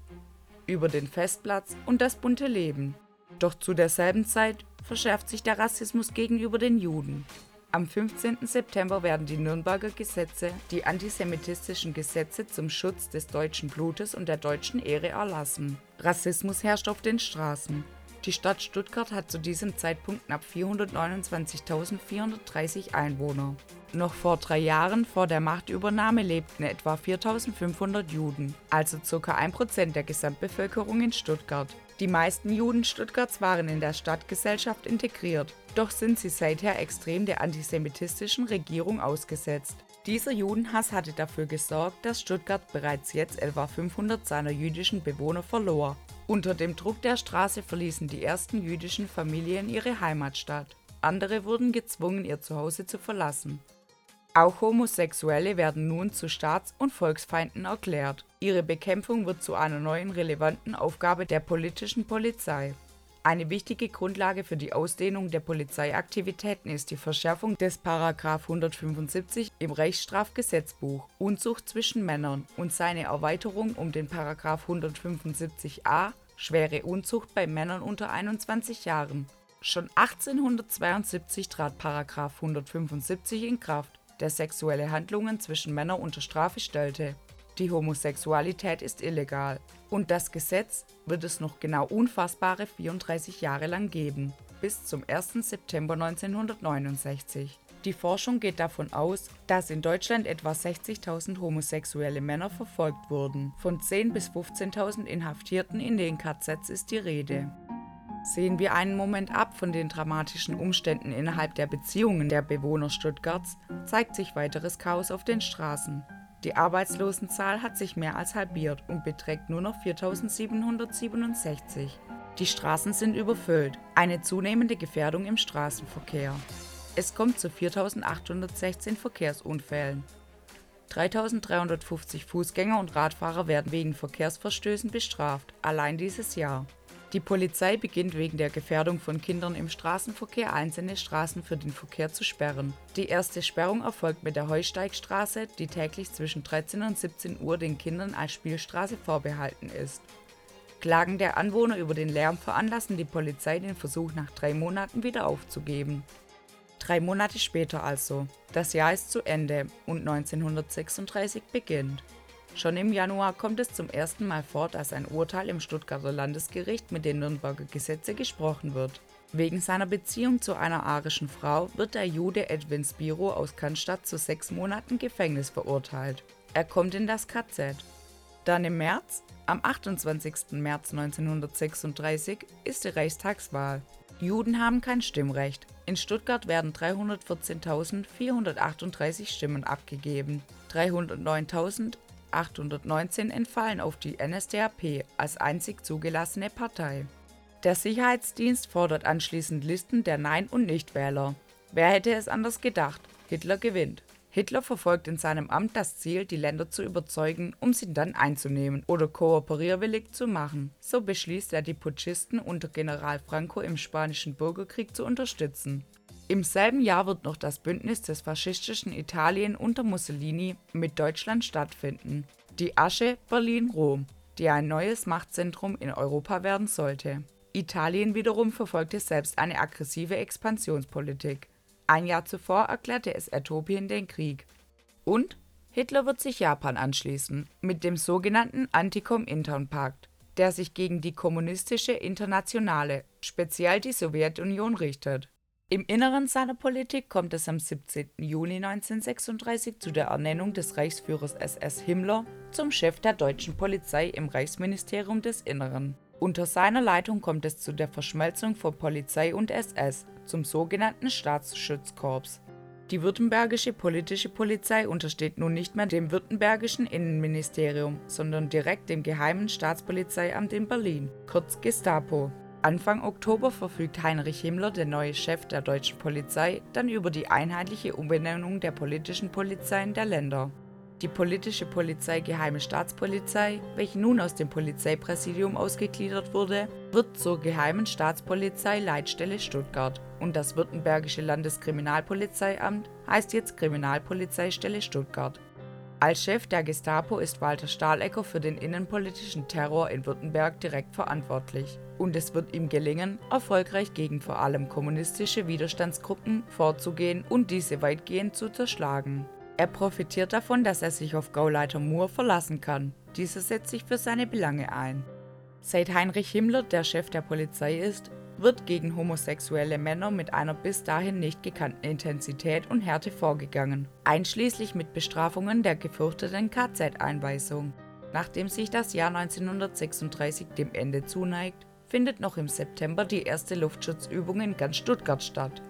S1: über den Festplatz und das bunte Leben. Doch zu derselben Zeit verschärft sich der Rassismus gegenüber den Juden. Am 15. September werden die Nürnberger Gesetze, die antisemitistischen Gesetze zum Schutz des deutschen Blutes und der deutschen Ehre erlassen. Rassismus herrscht auf den Straßen. Die Stadt Stuttgart hat zu diesem Zeitpunkt knapp 429.430 Einwohner. Noch vor drei Jahren vor der Machtübernahme lebten etwa 4.500 Juden, also ca. 1% der Gesamtbevölkerung in Stuttgart. Die meisten Juden Stuttgarts waren in der Stadtgesellschaft integriert, doch sind sie seither extrem der antisemitistischen Regierung ausgesetzt. Dieser Judenhass hatte dafür gesorgt, dass Stuttgart bereits jetzt etwa 500 seiner jüdischen Bewohner verlor. Unter dem Druck der Straße verließen die ersten jüdischen Familien ihre Heimatstadt. Andere wurden gezwungen, ihr Zuhause zu verlassen. Auch Homosexuelle werden nun zu Staats- und Volksfeinden erklärt. Ihre Bekämpfung wird zu einer neuen relevanten Aufgabe der politischen Polizei. Eine wichtige Grundlage für die Ausdehnung der Polizeiaktivitäten ist die Verschärfung des § 175 im Reichsstrafgesetzbuch Unzucht zwischen Männern und seine Erweiterung um den § 175a schwere Unzucht bei Männern unter 21 Jahren. Schon 1872 trat § 175 in Kraft der sexuelle Handlungen zwischen Männern unter Strafe stellte. Die Homosexualität ist illegal und das Gesetz wird es noch genau unfassbare 34 Jahre lang geben, bis zum 1. September 1969. Die Forschung geht davon aus, dass in Deutschland etwa 60.000 homosexuelle Männer verfolgt wurden. Von 10.000 bis 15.000 Inhaftierten in den KZs ist die Rede. Sehen wir einen Moment ab von den dramatischen Umständen innerhalb der Beziehungen der Bewohner Stuttgarts, zeigt sich weiteres Chaos auf den Straßen. Die Arbeitslosenzahl hat sich mehr als halbiert und beträgt nur noch 4767. Die Straßen sind überfüllt, eine zunehmende Gefährdung im Straßenverkehr. Es kommt zu 4816 Verkehrsunfällen. 3350 Fußgänger und Radfahrer werden wegen Verkehrsverstößen bestraft, allein dieses Jahr. Die Polizei beginnt wegen der Gefährdung von Kindern im Straßenverkehr einzelne Straßen für den Verkehr zu sperren. Die erste Sperrung erfolgt mit der Heusteigstraße, die täglich zwischen 13 und 17 Uhr den Kindern als Spielstraße vorbehalten ist. Klagen der Anwohner über den Lärm veranlassen die Polizei den Versuch nach drei Monaten wieder aufzugeben. Drei Monate später also. Das Jahr ist zu Ende und 1936 beginnt. Schon im Januar kommt es zum ersten Mal vor, dass ein Urteil im Stuttgarter Landesgericht mit den Nürnberger Gesetze gesprochen wird. Wegen seiner Beziehung zu einer arischen Frau wird der Jude Edwin Spiro aus Cannstatt zu sechs Monaten Gefängnis verurteilt. Er kommt in das KZ. Dann im März, am 28. März 1936, ist die Reichstagswahl. Juden haben kein Stimmrecht. In Stuttgart werden 314.438 Stimmen abgegeben. 309.000 819 entfallen auf die NSDAP als einzig zugelassene Partei. Der Sicherheitsdienst fordert anschließend Listen der Nein- und Nichtwähler. Wer hätte es anders gedacht? Hitler gewinnt. Hitler verfolgt in seinem Amt das Ziel, die Länder zu überzeugen, um sie dann einzunehmen oder kooperierwillig zu machen. So beschließt er, die Putschisten unter General Franco im Spanischen Bürgerkrieg zu unterstützen. Im selben Jahr wird noch das Bündnis des faschistischen Italien unter Mussolini mit Deutschland stattfinden, die Asche Berlin-Rom, die ein neues Machtzentrum in Europa werden sollte. Italien wiederum verfolgte selbst eine aggressive Expansionspolitik. Ein Jahr zuvor erklärte es Äthiopien den Krieg. Und Hitler wird sich Japan anschließen, mit dem sogenannten Antikom-Intern-Pakt, der sich gegen die kommunistische Internationale, speziell die Sowjetunion, richtet. Im Inneren seiner Politik kommt es am 17. Juli 1936 zu der Ernennung des Reichsführers SS Himmler zum Chef der deutschen Polizei im Reichsministerium des Inneren. Unter seiner Leitung kommt es zu der Verschmelzung von Polizei und SS zum sogenannten Staatsschutzkorps. Die württembergische politische Polizei untersteht nun nicht mehr dem württembergischen Innenministerium, sondern direkt dem Geheimen Staatspolizeiamt in Berlin, kurz Gestapo. Anfang Oktober verfügt Heinrich Himmler, der neue Chef der deutschen Polizei, dann über die einheitliche Umbenennung der politischen Polizeien der Länder. Die politische Polizei Geheime Staatspolizei, welche nun aus dem Polizeipräsidium ausgegliedert wurde, wird zur Geheimen Staatspolizei Leitstelle Stuttgart und das Württembergische Landeskriminalpolizeiamt heißt jetzt Kriminalpolizeistelle Stuttgart. Als Chef der Gestapo ist Walter Stahlecker für den innenpolitischen Terror in Württemberg direkt verantwortlich. Und es wird ihm gelingen, erfolgreich gegen vor allem kommunistische Widerstandsgruppen vorzugehen und diese weitgehend zu zerschlagen. Er profitiert davon, dass er sich auf Gauleiter Moore verlassen kann. Dieser setzt sich für seine Belange ein. Seit Heinrich Himmler der Chef der Polizei ist, wird gegen homosexuelle Männer mit einer bis dahin nicht gekannten Intensität und Härte vorgegangen, einschließlich mit Bestrafungen der gefürchteten KZ-Einweisung. Nachdem sich das Jahr 1936 dem Ende zuneigt, findet noch im September die erste Luftschutzübung in ganz Stuttgart statt.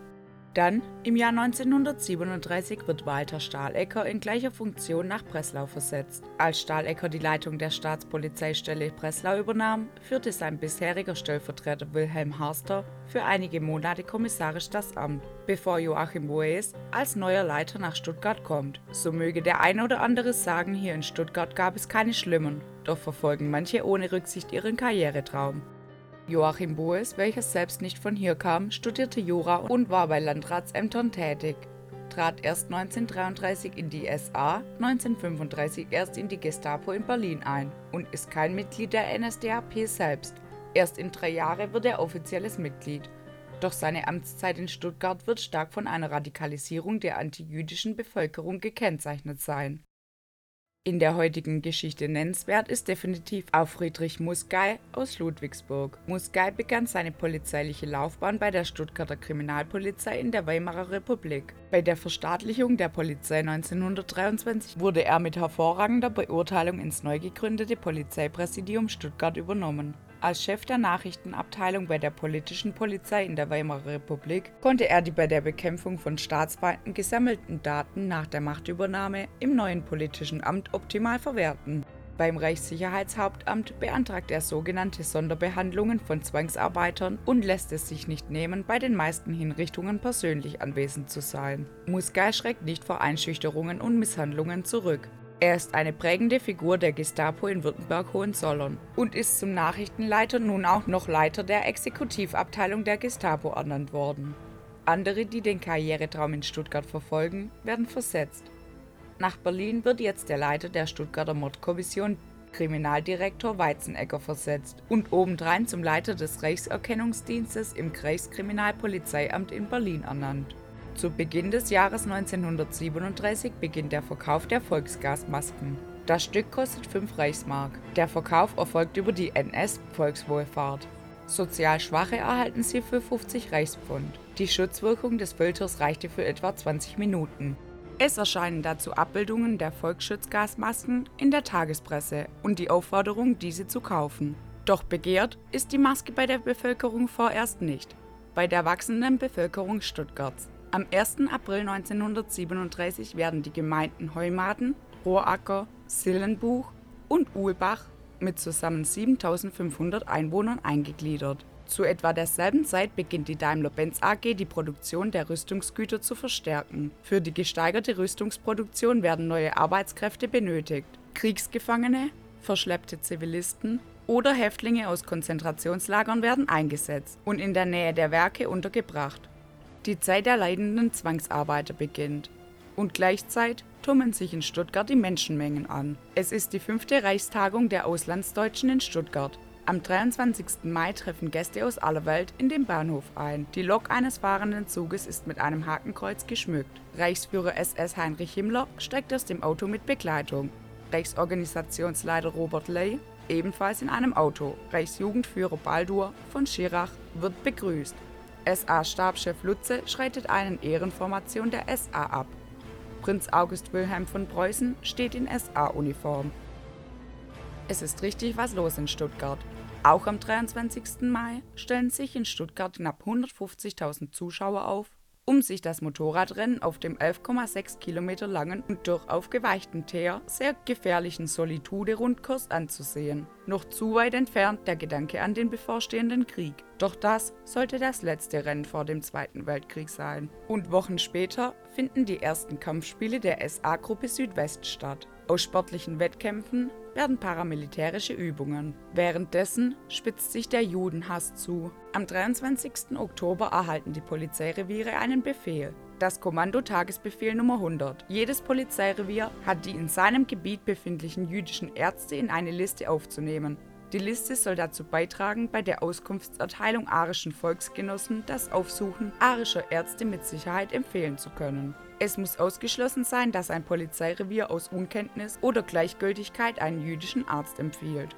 S1: Dann, im Jahr 1937, wird Walter Stahlecker in gleicher Funktion nach Breslau versetzt. Als Stahlecker die Leitung der Staatspolizeistelle Breslau übernahm, führte sein bisheriger Stellvertreter Wilhelm Harster für einige Monate kommissarisch das Amt, bevor Joachim Boes als neuer Leiter nach Stuttgart kommt. So möge der ein oder andere sagen, hier in Stuttgart gab es keine Schlimmen, doch verfolgen manche ohne Rücksicht ihren Karrieretraum. Joachim Boes, welcher selbst nicht von hier kam, studierte Jura und war bei Landratsämtern tätig, trat erst 1933 in die SA, 1935 erst in die Gestapo in Berlin ein und ist kein Mitglied der NSDAP selbst. Erst in drei Jahren wird er offizielles Mitglied. Doch seine Amtszeit in Stuttgart wird stark von einer Radikalisierung der antijüdischen Bevölkerung gekennzeichnet sein. In der heutigen Geschichte nennenswert ist definitiv auch Friedrich Musgei aus Ludwigsburg. Musgei begann seine polizeiliche Laufbahn bei der Stuttgarter Kriminalpolizei in der Weimarer Republik. Bei der Verstaatlichung der Polizei 1923 wurde er mit hervorragender Beurteilung ins neu gegründete Polizeipräsidium Stuttgart übernommen. Als Chef der Nachrichtenabteilung bei der politischen Polizei in der Weimarer Republik konnte er die bei der Bekämpfung von Staatsfeinden gesammelten Daten nach der Machtübernahme im neuen politischen Amt optimal verwerten. Beim Reichssicherheitshauptamt beantragt er sogenannte Sonderbehandlungen von Zwangsarbeitern und lässt es sich nicht nehmen, bei den meisten Hinrichtungen persönlich anwesend zu sein. Musgai schreckt nicht vor Einschüchterungen und Misshandlungen zurück. Er ist eine prägende Figur der Gestapo in Württemberg-Hohenzollern und ist zum Nachrichtenleiter nun auch noch Leiter der Exekutivabteilung der Gestapo ernannt worden. Andere, die den Karrieretraum in Stuttgart verfolgen, werden versetzt. Nach Berlin wird jetzt der Leiter der Stuttgarter Mordkommission, Kriminaldirektor Weizenegger, versetzt und obendrein zum Leiter des Reichserkennungsdienstes im Kreiskriminalpolizeiamt in Berlin ernannt. Zu Beginn des Jahres 1937 beginnt der Verkauf der Volksgasmasken. Das Stück kostet 5 Reichsmark. Der Verkauf erfolgt über die NS-Volkswohlfahrt. Sozial Schwache erhalten sie für 50 Reichspfund. Die Schutzwirkung des Filters reichte für etwa 20 Minuten. Es erscheinen dazu Abbildungen der Volksschutzgasmasken in der Tagespresse und die Aufforderung, diese zu kaufen. Doch begehrt ist die Maske bei der Bevölkerung vorerst nicht. Bei der wachsenden Bevölkerung Stuttgarts. Am 1. April 1937 werden die Gemeinden Heumaden, Rohracker, Sillenbuch und Uhlbach mit zusammen 7500 Einwohnern eingegliedert. Zu etwa derselben Zeit beginnt die Daimler-Benz AG die Produktion der Rüstungsgüter zu verstärken. Für die gesteigerte Rüstungsproduktion werden neue Arbeitskräfte benötigt. Kriegsgefangene, verschleppte Zivilisten oder Häftlinge aus Konzentrationslagern werden eingesetzt und in der Nähe der Werke untergebracht. Die Zeit der leidenden Zwangsarbeiter beginnt. Und gleichzeitig tummeln sich in Stuttgart die Menschenmengen an. Es ist die fünfte Reichstagung der Auslandsdeutschen in Stuttgart. Am 23. Mai treffen Gäste aus aller Welt in den Bahnhof ein. Die Lok eines fahrenden Zuges ist mit einem Hakenkreuz geschmückt. Reichsführer SS Heinrich Himmler steigt aus dem Auto mit Begleitung. Reichsorganisationsleiter Robert Ley ebenfalls in einem Auto. Reichsjugendführer Baldur von Schirach wird begrüßt. SA-Stabschef Lutze schreitet einen Ehrenformation der SA ab. Prinz August Wilhelm von Preußen steht in SA-Uniform. Es ist richtig was los in Stuttgart. Auch am 23. Mai stellen sich in Stuttgart knapp 150.000 Zuschauer auf, um sich das Motorradrennen auf dem 11,6 Kilometer langen und durch aufgeweichten Teer sehr gefährlichen Solitude-Rundkurs anzusehen. Noch zu weit entfernt der Gedanke an den bevorstehenden Krieg. Doch das sollte das letzte Rennen vor dem Zweiten Weltkrieg sein. Und Wochen später finden die ersten Kampfspiele der SA-Gruppe Südwest statt. Aus sportlichen Wettkämpfen werden paramilitärische Übungen. Währenddessen spitzt sich der Judenhass zu. Am 23. Oktober erhalten die Polizeireviere einen Befehl. Das Kommando Tagesbefehl Nummer 100. Jedes Polizeirevier hat die in seinem Gebiet befindlichen jüdischen Ärzte in eine Liste aufzunehmen. Die Liste soll dazu beitragen, bei der Auskunftserteilung arischen Volksgenossen das Aufsuchen arischer Ärzte mit Sicherheit empfehlen zu können. Es muss ausgeschlossen sein, dass ein Polizeirevier aus Unkenntnis oder Gleichgültigkeit einen jüdischen Arzt empfiehlt.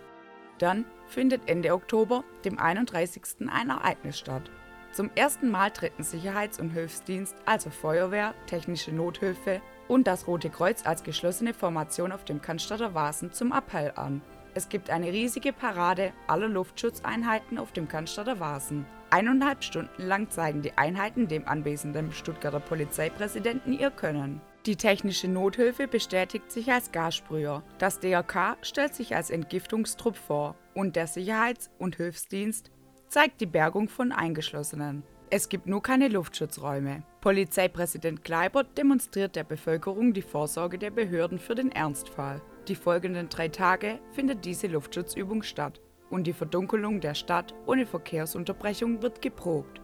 S1: Dann findet Ende Oktober, dem 31. ein Ereignis statt. Zum ersten Mal treten Sicherheits- und Hilfsdienst, also Feuerwehr, technische Nothilfe und das Rote Kreuz als geschlossene Formation auf dem Cannstatter Vasen zum Appell an. Es gibt eine riesige Parade aller Luftschutzeinheiten auf dem Cannstatter Vasen. Eineinhalb Stunden lang zeigen die Einheiten dem anwesenden Stuttgarter Polizeipräsidenten ihr Können. Die technische Nothilfe bestätigt sich als Gassprüher, das DRK stellt sich als Entgiftungstrupp vor und der Sicherheits- und Hilfsdienst zeigt die Bergung von Eingeschlossenen. Es gibt nur keine Luftschutzräume. Polizeipräsident Kleibert demonstriert der Bevölkerung die Vorsorge der Behörden für den Ernstfall. Die folgenden drei Tage findet diese Luftschutzübung statt und die Verdunkelung der Stadt ohne Verkehrsunterbrechung wird geprobt.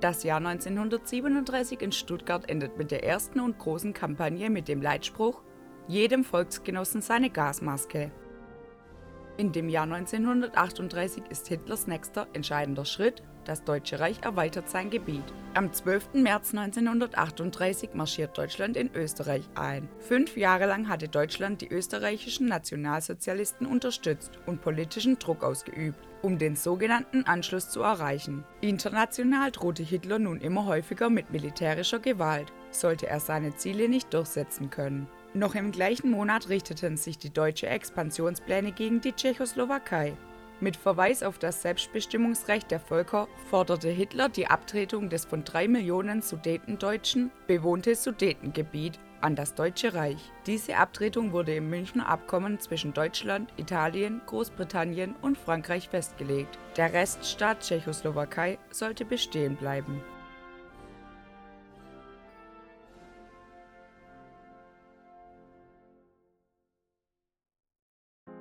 S1: Das Jahr 1937 in Stuttgart endet mit der ersten und großen Kampagne mit dem Leitspruch Jedem Volksgenossen seine Gasmaske. In dem Jahr 1938 ist Hitlers nächster entscheidender Schritt das Deutsche Reich erweitert sein Gebiet. Am 12. März 1938 marschiert Deutschland in Österreich ein. Fünf Jahre lang hatte Deutschland die österreichischen Nationalsozialisten unterstützt und politischen Druck ausgeübt, um den sogenannten Anschluss zu erreichen. International drohte Hitler nun immer häufiger mit militärischer Gewalt, sollte er seine Ziele nicht durchsetzen können. Noch im gleichen Monat richteten sich die deutsche Expansionspläne gegen die Tschechoslowakei. Mit Verweis auf das Selbstbestimmungsrecht der Völker forderte Hitler die Abtretung des von drei Millionen Sudetendeutschen bewohnte Sudetengebiet an das Deutsche Reich. Diese Abtretung wurde im Münchner Abkommen zwischen Deutschland, Italien, Großbritannien und Frankreich festgelegt. Der Reststaat Tschechoslowakei sollte bestehen bleiben.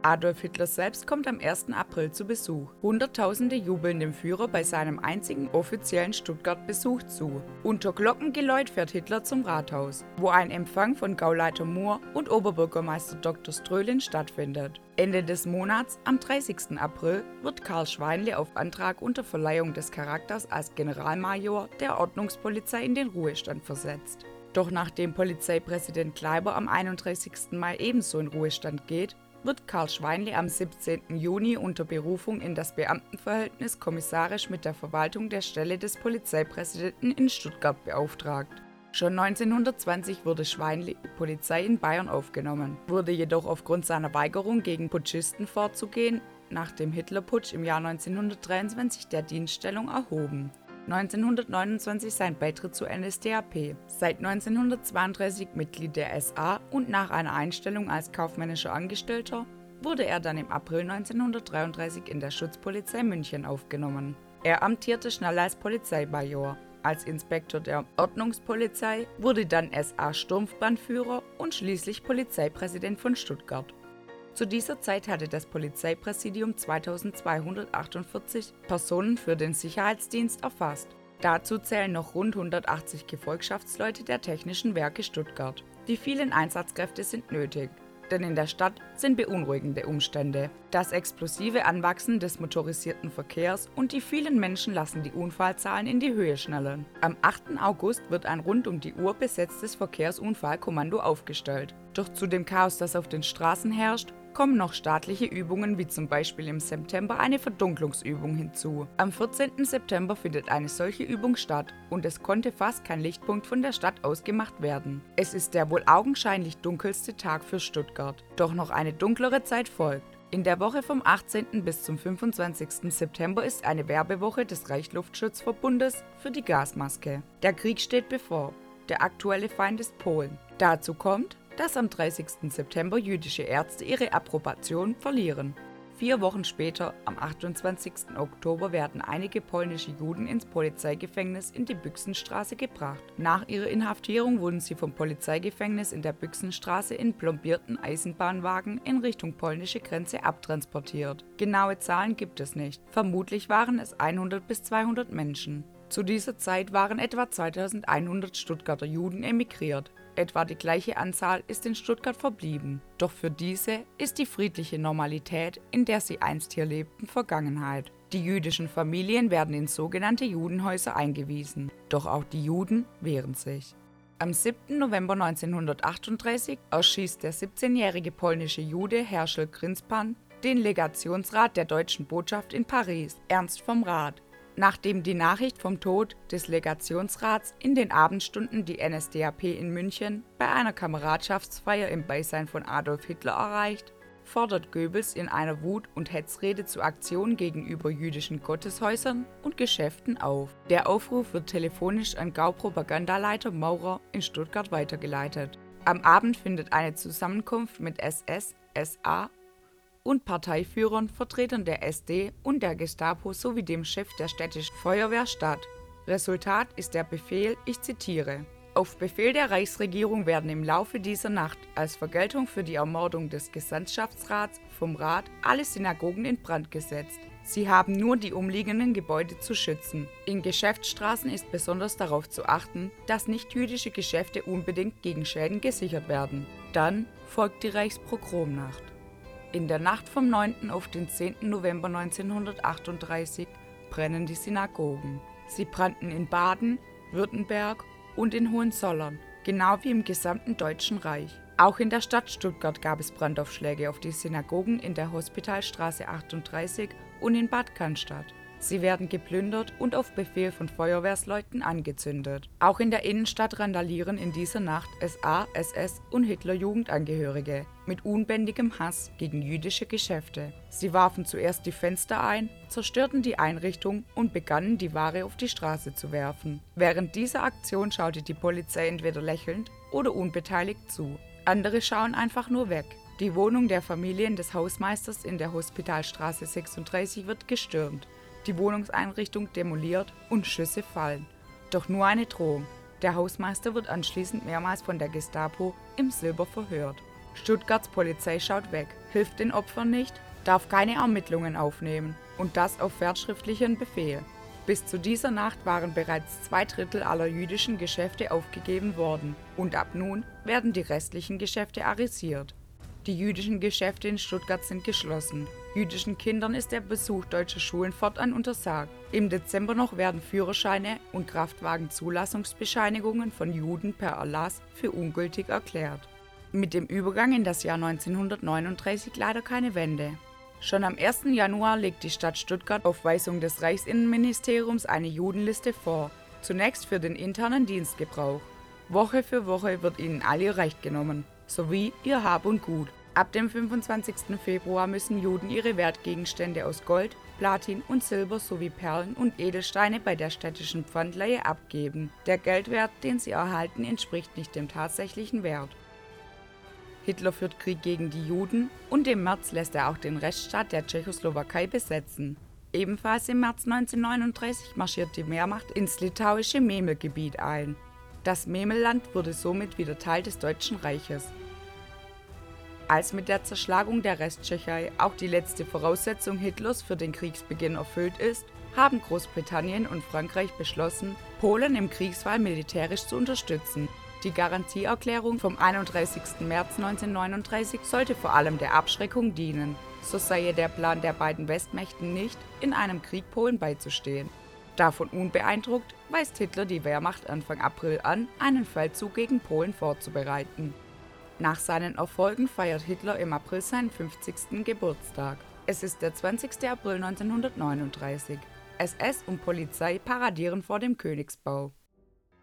S1: Adolf Hitler selbst kommt am 1. April zu Besuch. Hunderttausende jubeln dem Führer bei seinem einzigen offiziellen Stuttgart-Besuch zu. Unter Glockengeläut fährt Hitler zum Rathaus, wo ein Empfang von Gauleiter Mohr und Oberbürgermeister Dr. Strölin stattfindet. Ende des Monats, am 30. April, wird Karl Schweinle auf Antrag unter Verleihung des Charakters als Generalmajor der Ordnungspolizei in den Ruhestand versetzt. Doch nachdem Polizeipräsident Kleiber am 31. Mai ebenso in Ruhestand geht, wird Karl Schweinle am 17. Juni unter Berufung in das Beamtenverhältnis kommissarisch mit der Verwaltung der Stelle des Polizeipräsidenten in Stuttgart beauftragt. Schon 1920 wurde Schweinle Polizei in Bayern aufgenommen, wurde jedoch aufgrund seiner Weigerung gegen Putschisten vorzugehen nach dem Hitlerputsch im Jahr 1923 der Dienststellung erhoben 1929 sein Beitritt zur NSDAP. Seit 1932 Mitglied der SA und nach einer Einstellung als kaufmännischer Angestellter wurde er dann im April 1933 in der Schutzpolizei München aufgenommen. Er amtierte schnell als Polizeibajor. Als Inspektor der Ordnungspolizei wurde dann SA-Sturmbrandführer und schließlich Polizeipräsident von Stuttgart. Zu dieser Zeit hatte das Polizeipräsidium 2248 Personen für den Sicherheitsdienst erfasst. Dazu zählen noch rund 180 Gefolgschaftsleute der Technischen Werke Stuttgart. Die vielen Einsatzkräfte sind nötig. denn in der Stadt sind beunruhigende Umstände. Das explosive Anwachsen des motorisierten Verkehrs und die vielen Menschen lassen die Unfallzahlen in die Höhe schnellen. Am 8. August wird ein rund um die Uhr besetztes Verkehrsunfallkommando aufgestellt. Doch zu dem Chaos, das auf den Straßen herrscht, kommen noch staatliche Übungen wie zum Beispiel im September eine Verdunklungsübung hinzu. Am 14. September findet eine solche Übung statt und es konnte fast kein Lichtpunkt von der Stadt aus gemacht werden. Es ist der wohl augenscheinlich dunkelste Tag für Stuttgart. Doch noch eine dunklere Zeit folgt. In der Woche vom 18. bis zum 25. September ist eine Werbewoche des Reichsluftschutzverbundes für die Gasmaske. Der Krieg steht bevor. Der aktuelle Feind ist Polen. Dazu kommt, dass am 30. September jüdische Ärzte ihre Approbation verlieren. Vier Wochen später, am 28. Oktober, werden einige polnische Juden ins Polizeigefängnis in die Büchsenstraße gebracht. Nach ihrer Inhaftierung wurden sie vom Polizeigefängnis in der Büchsenstraße in plombierten Eisenbahnwagen in Richtung polnische Grenze abtransportiert. Genaue Zahlen gibt es nicht. Vermutlich waren es 100 bis 200 Menschen. Zu dieser Zeit waren etwa 2100 Stuttgarter Juden emigriert. Etwa die gleiche Anzahl ist in Stuttgart verblieben. Doch für diese ist die friedliche Normalität, in der sie einst hier lebten, Vergangenheit. Die jüdischen Familien werden in sogenannte Judenhäuser eingewiesen. Doch auch die Juden wehren sich. Am 7. November 1938 erschießt der 17-jährige polnische Jude Herschel Grinspan den Legationsrat der deutschen Botschaft in Paris, Ernst vom Rat, Nachdem die Nachricht vom Tod des Legationsrats in den Abendstunden die NSDAP in München bei einer Kameradschaftsfeier im Beisein von Adolf Hitler erreicht, fordert Goebbels in einer Wut- und Hetzrede zu Aktionen gegenüber jüdischen Gotteshäusern und Geschäften auf. Der Aufruf wird telefonisch an Gau-Propagandaleiter Maurer in Stuttgart weitergeleitet. Am Abend findet eine Zusammenkunft mit SS, SA und Parteiführern, Vertretern der SD und der Gestapo sowie dem Chef der städtischen Feuerwehr statt. Resultat ist der Befehl, ich zitiere, auf Befehl der Reichsregierung werden im Laufe dieser Nacht als Vergeltung für die Ermordung des Gesandtschaftsrats vom Rat alle Synagogen in Brand gesetzt. Sie haben nur die umliegenden Gebäude zu schützen. In Geschäftsstraßen ist besonders darauf zu achten, dass nicht-jüdische Geschäfte unbedingt gegen Schäden gesichert werden. Dann folgt die Reichspogromnacht. In der Nacht vom 9. auf den 10. November 1938 brennen die Synagogen. Sie brannten in Baden, Württemberg und in Hohenzollern, genau wie im gesamten Deutschen Reich. Auch in der Stadt Stuttgart gab es Brandaufschläge auf die Synagogen in der Hospitalstraße 38 und in Bad Cannstatt. Sie werden geplündert und auf Befehl von Feuerwehrsleuten angezündet. Auch in der Innenstadt randalieren in dieser Nacht SA, SS und Hitlerjugendangehörige mit unbändigem Hass gegen jüdische Geschäfte. Sie warfen zuerst die Fenster ein, zerstörten die Einrichtung und begannen die Ware auf die Straße zu werfen. Während dieser Aktion schaute die Polizei entweder lächelnd oder unbeteiligt zu. Andere schauen einfach nur weg. Die Wohnung der Familien des Hausmeisters in der Hospitalstraße 36 wird gestürmt die Wohnungseinrichtung demoliert und Schüsse fallen. Doch nur eine Drohung. Der Hausmeister wird anschließend mehrmals von der Gestapo im Silber verhört. Stuttgarts Polizei schaut weg, hilft den Opfern nicht, darf keine Ermittlungen aufnehmen und das auf wertschriftlichen Befehl. Bis zu dieser Nacht waren bereits zwei Drittel aller jüdischen Geschäfte aufgegeben worden und ab nun werden die restlichen Geschäfte arisiert. Die jüdischen Geschäfte in Stuttgart sind geschlossen. Jüdischen Kindern ist der Besuch deutscher Schulen fortan untersagt. Im Dezember noch werden Führerscheine und Kraftwagenzulassungsbescheinigungen von Juden per Erlass für ungültig erklärt. Mit dem Übergang in das Jahr 1939 leider keine Wende. Schon am 1. Januar legt die Stadt Stuttgart auf Weisung des Reichsinnenministeriums eine Judenliste vor, zunächst für den internen Dienstgebrauch. Woche für Woche wird ihnen all ihr Recht genommen, sowie ihr Hab und Gut. Ab dem 25. Februar müssen Juden ihre Wertgegenstände aus Gold, Platin und Silber sowie Perlen und Edelsteine bei der städtischen Pfandleihe abgeben. Der Geldwert, den sie erhalten, entspricht nicht dem tatsächlichen Wert. Hitler führt Krieg gegen die Juden und im März lässt er auch den Rechtsstaat der Tschechoslowakei besetzen. Ebenfalls im März 1939 marschiert die Mehrmacht ins litauische Memelgebiet ein. Das Memelland wurde somit wieder Teil des Deutschen Reiches. Als mit der Zerschlagung der Resttschechei auch die letzte Voraussetzung Hitlers für den Kriegsbeginn erfüllt ist, haben Großbritannien und Frankreich beschlossen, Polen im Kriegsfall militärisch zu unterstützen. Die Garantieerklärung vom 31. März 1939 sollte vor allem der Abschreckung dienen. So sei der Plan der beiden Westmächten nicht, in einem Krieg Polen beizustehen. Davon unbeeindruckt weist Hitler die Wehrmacht Anfang April an, einen Feldzug gegen Polen vorzubereiten. Nach seinen Erfolgen feiert Hitler im April seinen 50. Geburtstag. Es ist der 20. April 1939. SS und Polizei paradieren vor dem Königsbau.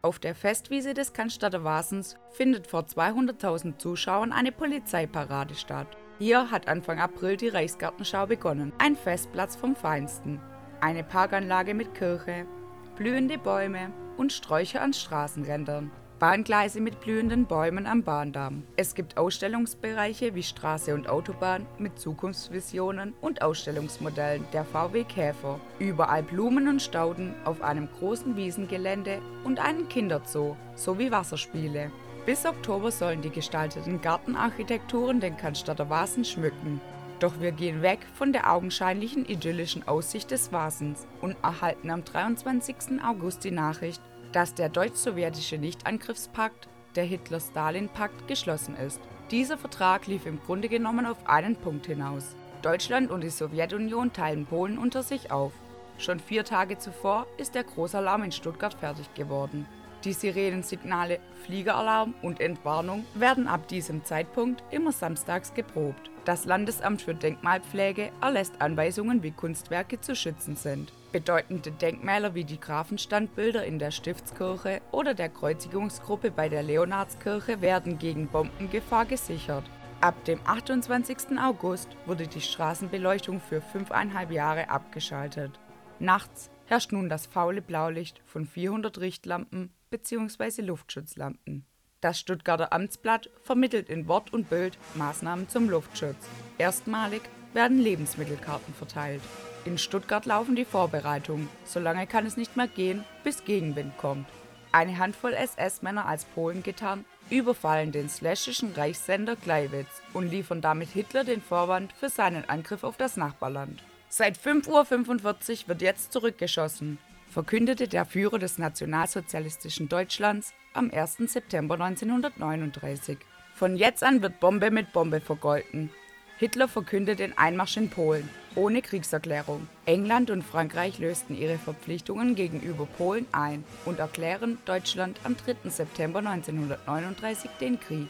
S1: Auf der Festwiese des Cannstatter Wasens findet vor 200.000 Zuschauern eine Polizeiparade statt. Hier hat Anfang April die Reichsgartenschau begonnen, ein Festplatz vom Feinsten eine Parkanlage mit Kirche, blühende Bäume und Sträucher an Straßenrändern, Bahngleise mit blühenden Bäumen am Bahndamm. Es gibt Ausstellungsbereiche wie Straße und Autobahn mit Zukunftsvisionen und Ausstellungsmodellen der VW Käfer. Überall Blumen und Stauden auf einem großen Wiesengelände und einen Kinderzoo sowie Wasserspiele. Bis Oktober sollen die gestalteten Gartenarchitekturen den Cannstatter Vasen schmücken. Doch wir gehen weg von der augenscheinlichen idyllischen Aussicht des Wasens und erhalten am 23. August die Nachricht, dass der deutsch-sowjetische Nichtangriffspakt, der Hitler-Stalin-Pakt, geschlossen ist. Dieser Vertrag lief im Grunde genommen auf einen Punkt hinaus. Deutschland und die Sowjetunion teilen Polen unter sich auf. Schon vier Tage zuvor ist der Großalarm in Stuttgart fertig geworden. Die Sirenensignale Fliegeralarm und Entwarnung werden ab diesem Zeitpunkt immer samstags geprobt. Das Landesamt für Denkmalpflege erlässt Anweisungen, wie Kunstwerke zu schützen sind. Bedeutende Denkmäler wie die Grafenstandbilder in der Stiftskirche oder der Kreuzigungsgruppe bei der Leonardskirche werden gegen Bombengefahr gesichert. Ab dem 28. August wurde die Straßenbeleuchtung für fünfeinhalb Jahre abgeschaltet. Nachts herrscht nun das faule Blaulicht von 400 Richtlampen bzw. Luftschutzlampen. Das Stuttgarter Amtsblatt vermittelt in Wort und Bild Maßnahmen zum Luftschutz. Erstmalig werden Lebensmittelkarten verteilt. In Stuttgart laufen die Vorbereitungen. Solange kann es nicht mehr gehen, bis Gegenwind kommt. Eine Handvoll SS-Männer als Polen getarnt überfallen den slashischen Reichssender Gleiwitz und liefern damit Hitler den Vorwand für seinen Angriff auf das Nachbarland. Seit 5.45 Uhr wird jetzt zurückgeschossen verkündete der Führer des nationalsozialistischen Deutschlands am 1. September 1939. Von jetzt an wird Bombe mit Bombe vergolten. Hitler verkündet den Einmarsch in Polen, ohne Kriegserklärung. England und Frankreich lösten ihre Verpflichtungen gegenüber Polen ein und erklären Deutschland am 3. September 1939 den Krieg.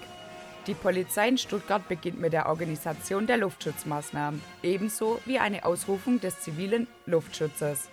S1: Die Polizei in Stuttgart beginnt mit der Organisation der Luftschutzmaßnahmen, ebenso wie eine Ausrufung des zivilen Luftschutzes.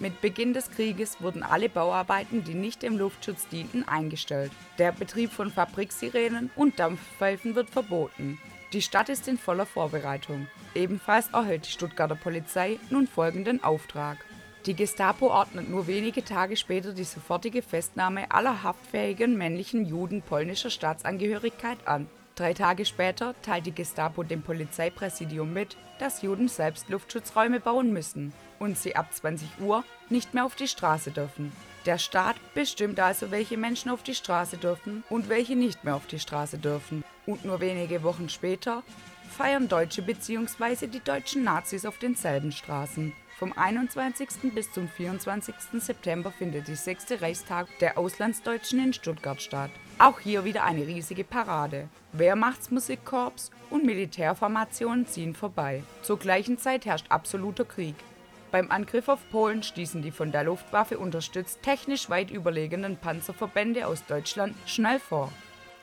S1: Mit Beginn des Krieges wurden alle Bauarbeiten, die nicht dem Luftschutz dienten, eingestellt. Der Betrieb von Fabriksirenen und Dampfpfeifen wird verboten. Die Stadt ist in voller Vorbereitung. Ebenfalls erhält die Stuttgarter Polizei nun folgenden Auftrag. Die Gestapo ordnet nur wenige Tage später die sofortige Festnahme aller haftfähigen männlichen Juden polnischer Staatsangehörigkeit an. Drei Tage später teilt die Gestapo dem Polizeipräsidium mit, dass Juden selbst Luftschutzräume bauen müssen und sie ab 20 Uhr nicht mehr auf die Straße dürfen. Der Staat bestimmt also, welche Menschen auf die Straße dürfen und welche nicht mehr auf die Straße dürfen. Und nur wenige Wochen später feiern Deutsche bzw. die deutschen Nazis auf denselben Straßen. Vom 21. bis zum 24. September findet die sechste Reichstag der Auslandsdeutschen in Stuttgart statt. Auch hier wieder eine riesige Parade. Wehrmachtsmusikkorps und Militärformationen ziehen vorbei. Zur gleichen Zeit herrscht absoluter Krieg. Beim Angriff auf Polen stießen die von der Luftwaffe unterstützt technisch weit überlegenen Panzerverbände aus Deutschland schnell vor.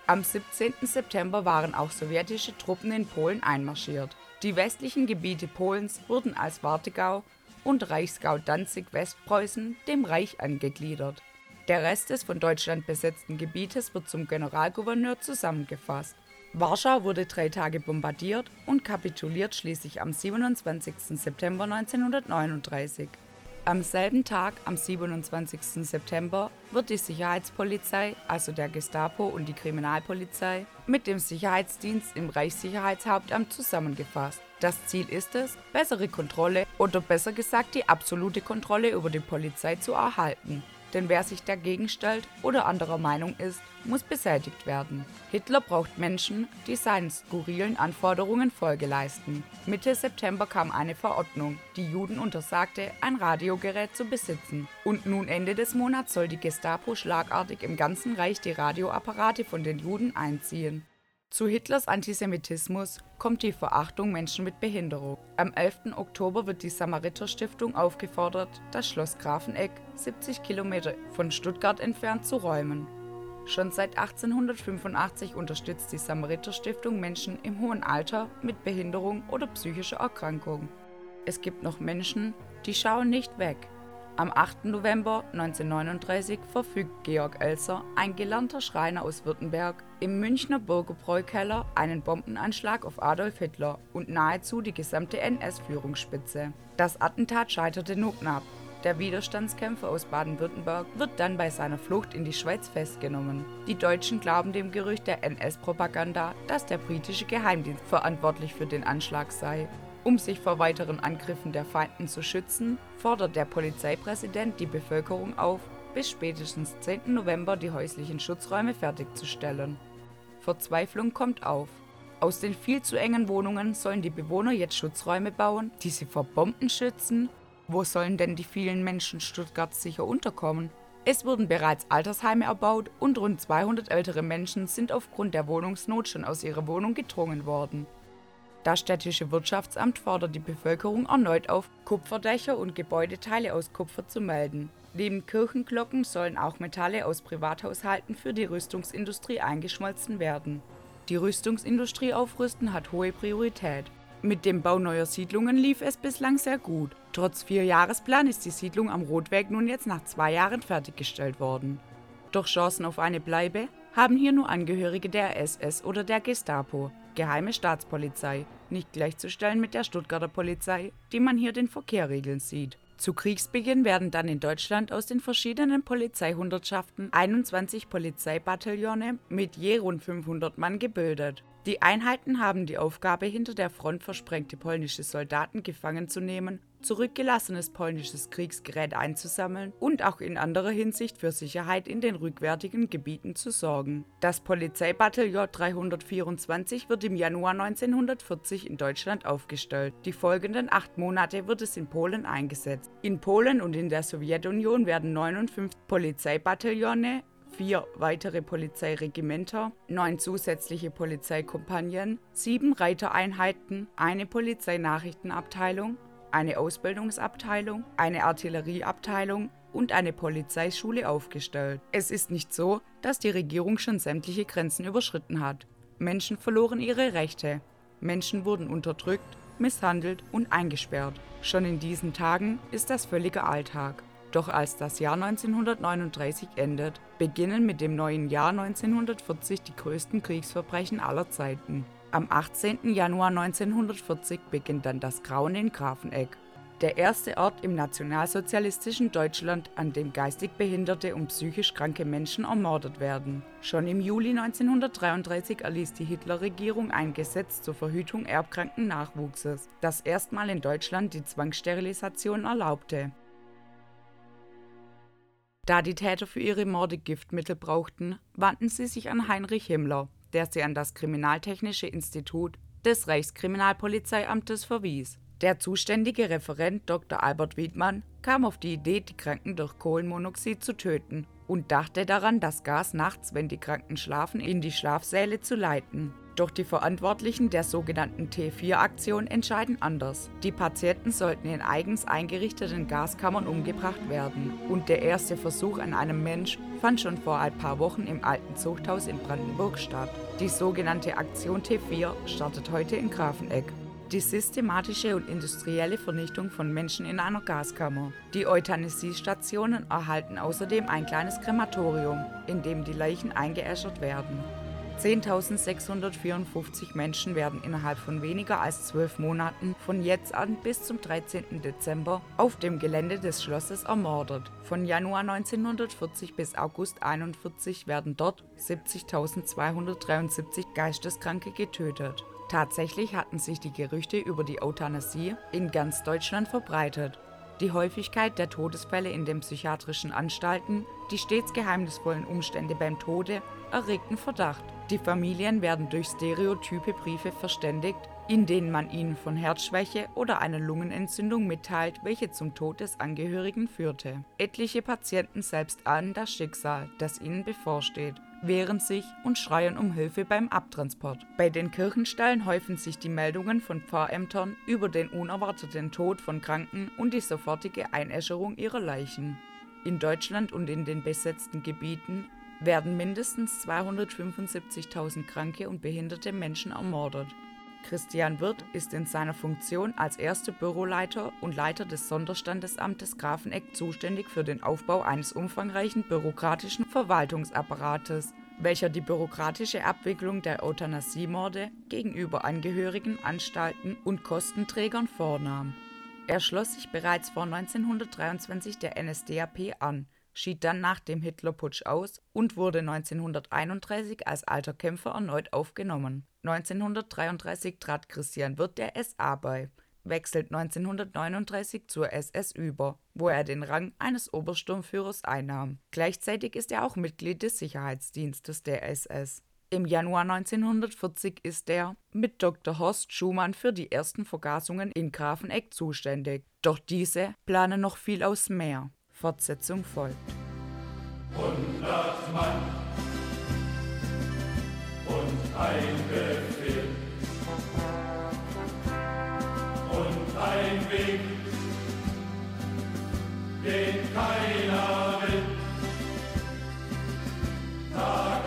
S1: Am 17. September waren auch sowjetische Truppen in Polen einmarschiert. Die westlichen Gebiete Polens wurden als Wartegau und Reichsgau Danzig-Westpreußen dem Reich angegliedert. Der Rest des von Deutschland besetzten Gebietes wird zum Generalgouverneur zusammengefasst. Warschau wurde drei Tage bombardiert und kapituliert schließlich am 27. September 1939. Am selben Tag, am 27. September, wird die Sicherheitspolizei, also der Gestapo und die Kriminalpolizei, mit dem Sicherheitsdienst im Reichssicherheitshauptamt zusammengefasst. Das Ziel ist es, bessere Kontrolle oder besser gesagt die absolute Kontrolle über die Polizei zu erhalten. Denn wer sich dagegen stellt oder anderer Meinung ist, muss beseitigt werden. Hitler braucht Menschen, die seinen skurrilen Anforderungen Folge leisten. Mitte September kam eine Verordnung, die Juden untersagte, ein Radiogerät zu besitzen. Und nun Ende des Monats soll die Gestapo schlagartig im ganzen Reich die Radioapparate von den Juden einziehen. Zu Hitlers Antisemitismus kommt die Verachtung Menschen mit Behinderung. Am 11. Oktober wird die Samariter-Stiftung aufgefordert, das Schloss Grafeneck, 70 Kilometer von Stuttgart entfernt, zu räumen. Schon seit 1885 unterstützt die Samariter-Stiftung Menschen im hohen Alter mit Behinderung oder psychischer Erkrankung. Es gibt noch Menschen, die schauen nicht weg. Am 8. November 1939 verfügt Georg Elser, ein gelernter Schreiner aus Württemberg, im Münchner Bürgerbräukeller einen Bombenanschlag auf Adolf Hitler und nahezu die gesamte NS-Führungsspitze. Das Attentat scheiterte nur knapp. Der Widerstandskämpfer aus Baden-Württemberg wird dann bei seiner Flucht in die Schweiz festgenommen. Die Deutschen glauben dem Gerücht der NS-Propaganda, dass der britische Geheimdienst verantwortlich für den Anschlag sei. Um sich vor weiteren Angriffen der Feinden zu schützen, fordert der Polizeipräsident die Bevölkerung auf, bis spätestens 10. November die häuslichen Schutzräume fertigzustellen. Verzweiflung kommt auf. Aus den viel zu engen Wohnungen sollen die Bewohner jetzt Schutzräume bauen, die sie vor Bomben schützen. Wo sollen denn die vielen Menschen Stuttgarts sicher unterkommen? Es wurden bereits Altersheime erbaut und rund 200 ältere Menschen sind aufgrund der Wohnungsnot schon aus ihrer Wohnung gedrungen worden. Das städtische Wirtschaftsamt fordert die Bevölkerung erneut auf, Kupferdächer und Gebäudeteile aus Kupfer zu melden. Neben Kirchenglocken sollen auch Metalle aus Privathaushalten für die Rüstungsindustrie eingeschmolzen werden. Die Rüstungsindustrie aufrüsten hat hohe Priorität. Mit dem Bau neuer Siedlungen lief es bislang sehr gut. Trotz Vierjahresplan ist die Siedlung am Rotweg nun jetzt nach zwei Jahren fertiggestellt worden. Doch Chancen auf eine Bleibe haben hier nur Angehörige der SS oder der Gestapo, Geheime Staatspolizei, nicht gleichzustellen mit der Stuttgarter Polizei, die man hier den Verkehr regeln sieht. Zu Kriegsbeginn werden dann in Deutschland aus den verschiedenen Polizeihundertschaften 21 Polizeibataillone mit je rund 500 Mann gebildet. Die Einheiten haben die Aufgabe, hinter der Front versprengte polnische Soldaten gefangen zu nehmen zurückgelassenes polnisches Kriegsgerät einzusammeln und auch in anderer Hinsicht für Sicherheit in den rückwärtigen Gebieten zu sorgen. Das Polizeibataillon 324 wird im Januar 1940 in Deutschland aufgestellt. Die folgenden acht Monate wird es in Polen eingesetzt. In Polen und in der Sowjetunion werden 59 Polizeibataillone vier weitere Polizeiregimenter, neun zusätzliche Polizeikompagnen, sieben Reitereinheiten, eine Polizeinachrichtenabteilung, eine Ausbildungsabteilung, eine Artillerieabteilung und eine Polizeischule aufgestellt. Es ist nicht so, dass die Regierung schon sämtliche Grenzen überschritten hat. Menschen verloren ihre Rechte. Menschen wurden unterdrückt, misshandelt und eingesperrt. Schon in diesen Tagen ist das völliger Alltag. Doch als das Jahr 1939 endet, beginnen mit dem neuen Jahr 1940 die größten Kriegsverbrechen aller Zeiten. Am 18. Januar 1940 beginnt dann das Grauen in Grafeneck, der erste Ort im nationalsozialistischen Deutschland, an dem geistig behinderte und psychisch kranke Menschen ermordet werden. Schon im Juli 1933 erließ die Hitlerregierung ein Gesetz zur Verhütung erbkranken Nachwuchses, das erstmal in Deutschland die Zwangssterilisation erlaubte. Da die Täter für ihre Morde Giftmittel brauchten, wandten sie sich an Heinrich Himmler, der sie an das Kriminaltechnische Institut des Reichskriminalpolizeiamtes verwies. Der zuständige Referent Dr. Albert Wiedmann kam auf die Idee, die Kranken durch Kohlenmonoxid zu töten und dachte daran, das Gas nachts, wenn die Kranken schlafen, in die Schlafsäle zu leiten. Doch die Verantwortlichen der sogenannten T4-Aktion entscheiden anders. Die Patienten sollten in eigens eingerichteten Gaskammern umgebracht werden. Und der erste Versuch an einem Mensch fand schon vor ein paar Wochen im alten Zuchthaus in Brandenburg statt. Die sogenannte Aktion T4 startet heute in Grafeneck. Die systematische und industrielle Vernichtung von Menschen in einer Gaskammer. Die Euthanasiestationen erhalten außerdem ein kleines Krematorium, in dem die Leichen eingeäschert werden. 10.654 Menschen werden innerhalb von weniger als zwölf Monaten von jetzt an bis zum 13. Dezember auf dem Gelände des Schlosses ermordet. Von Januar 1940 bis August 1941 werden dort 70.273 Geisteskranke getötet. Tatsächlich hatten sich die Gerüchte über die Euthanasie in ganz Deutschland verbreitet. Die Häufigkeit der Todesfälle in den psychiatrischen Anstalten, die stets geheimnisvollen Umstände beim Tode erregten Verdacht. Die Familien werden durch stereotype Briefe verständigt, in denen man ihnen von Herzschwäche oder einer Lungenentzündung mitteilt, welche zum Tod des Angehörigen führte. Etliche Patienten selbst ahnen das Schicksal, das ihnen bevorsteht wehren sich und schreien um Hilfe beim Abtransport. Bei den Kirchenstallen häufen sich die Meldungen von Pfarrämtern über den unerwarteten Tod von Kranken und die sofortige Einäscherung ihrer Leichen. In Deutschland und in den besetzten Gebieten werden mindestens 275.000 kranke und behinderte Menschen ermordet. Christian Wirth ist in seiner Funktion als erster Büroleiter und Leiter des Sonderstandesamtes Grafeneck zuständig für den Aufbau eines umfangreichen bürokratischen Verwaltungsapparates, welcher die bürokratische Abwicklung der Euthanasiemorde gegenüber Angehörigen, Anstalten und Kostenträgern vornahm. Er schloss sich bereits vor 1923 der NSDAP an schied dann nach dem Hitlerputsch aus und wurde 1931 als alter Kämpfer erneut aufgenommen. 1933 trat Christian Wirth der SA bei, wechselt 1939 zur SS über, wo er den Rang eines Obersturmführers einnahm. Gleichzeitig ist er auch Mitglied des Sicherheitsdienstes der SS. Im Januar 1940 ist er mit Dr. Horst Schumann für die ersten Vergasungen in Grafeneck zuständig. Doch diese planen noch viel aus mehr. Fortsetzung folgt.
S2: Hundert Mann und ein Befehl und ein Weg, den keiner will. Tag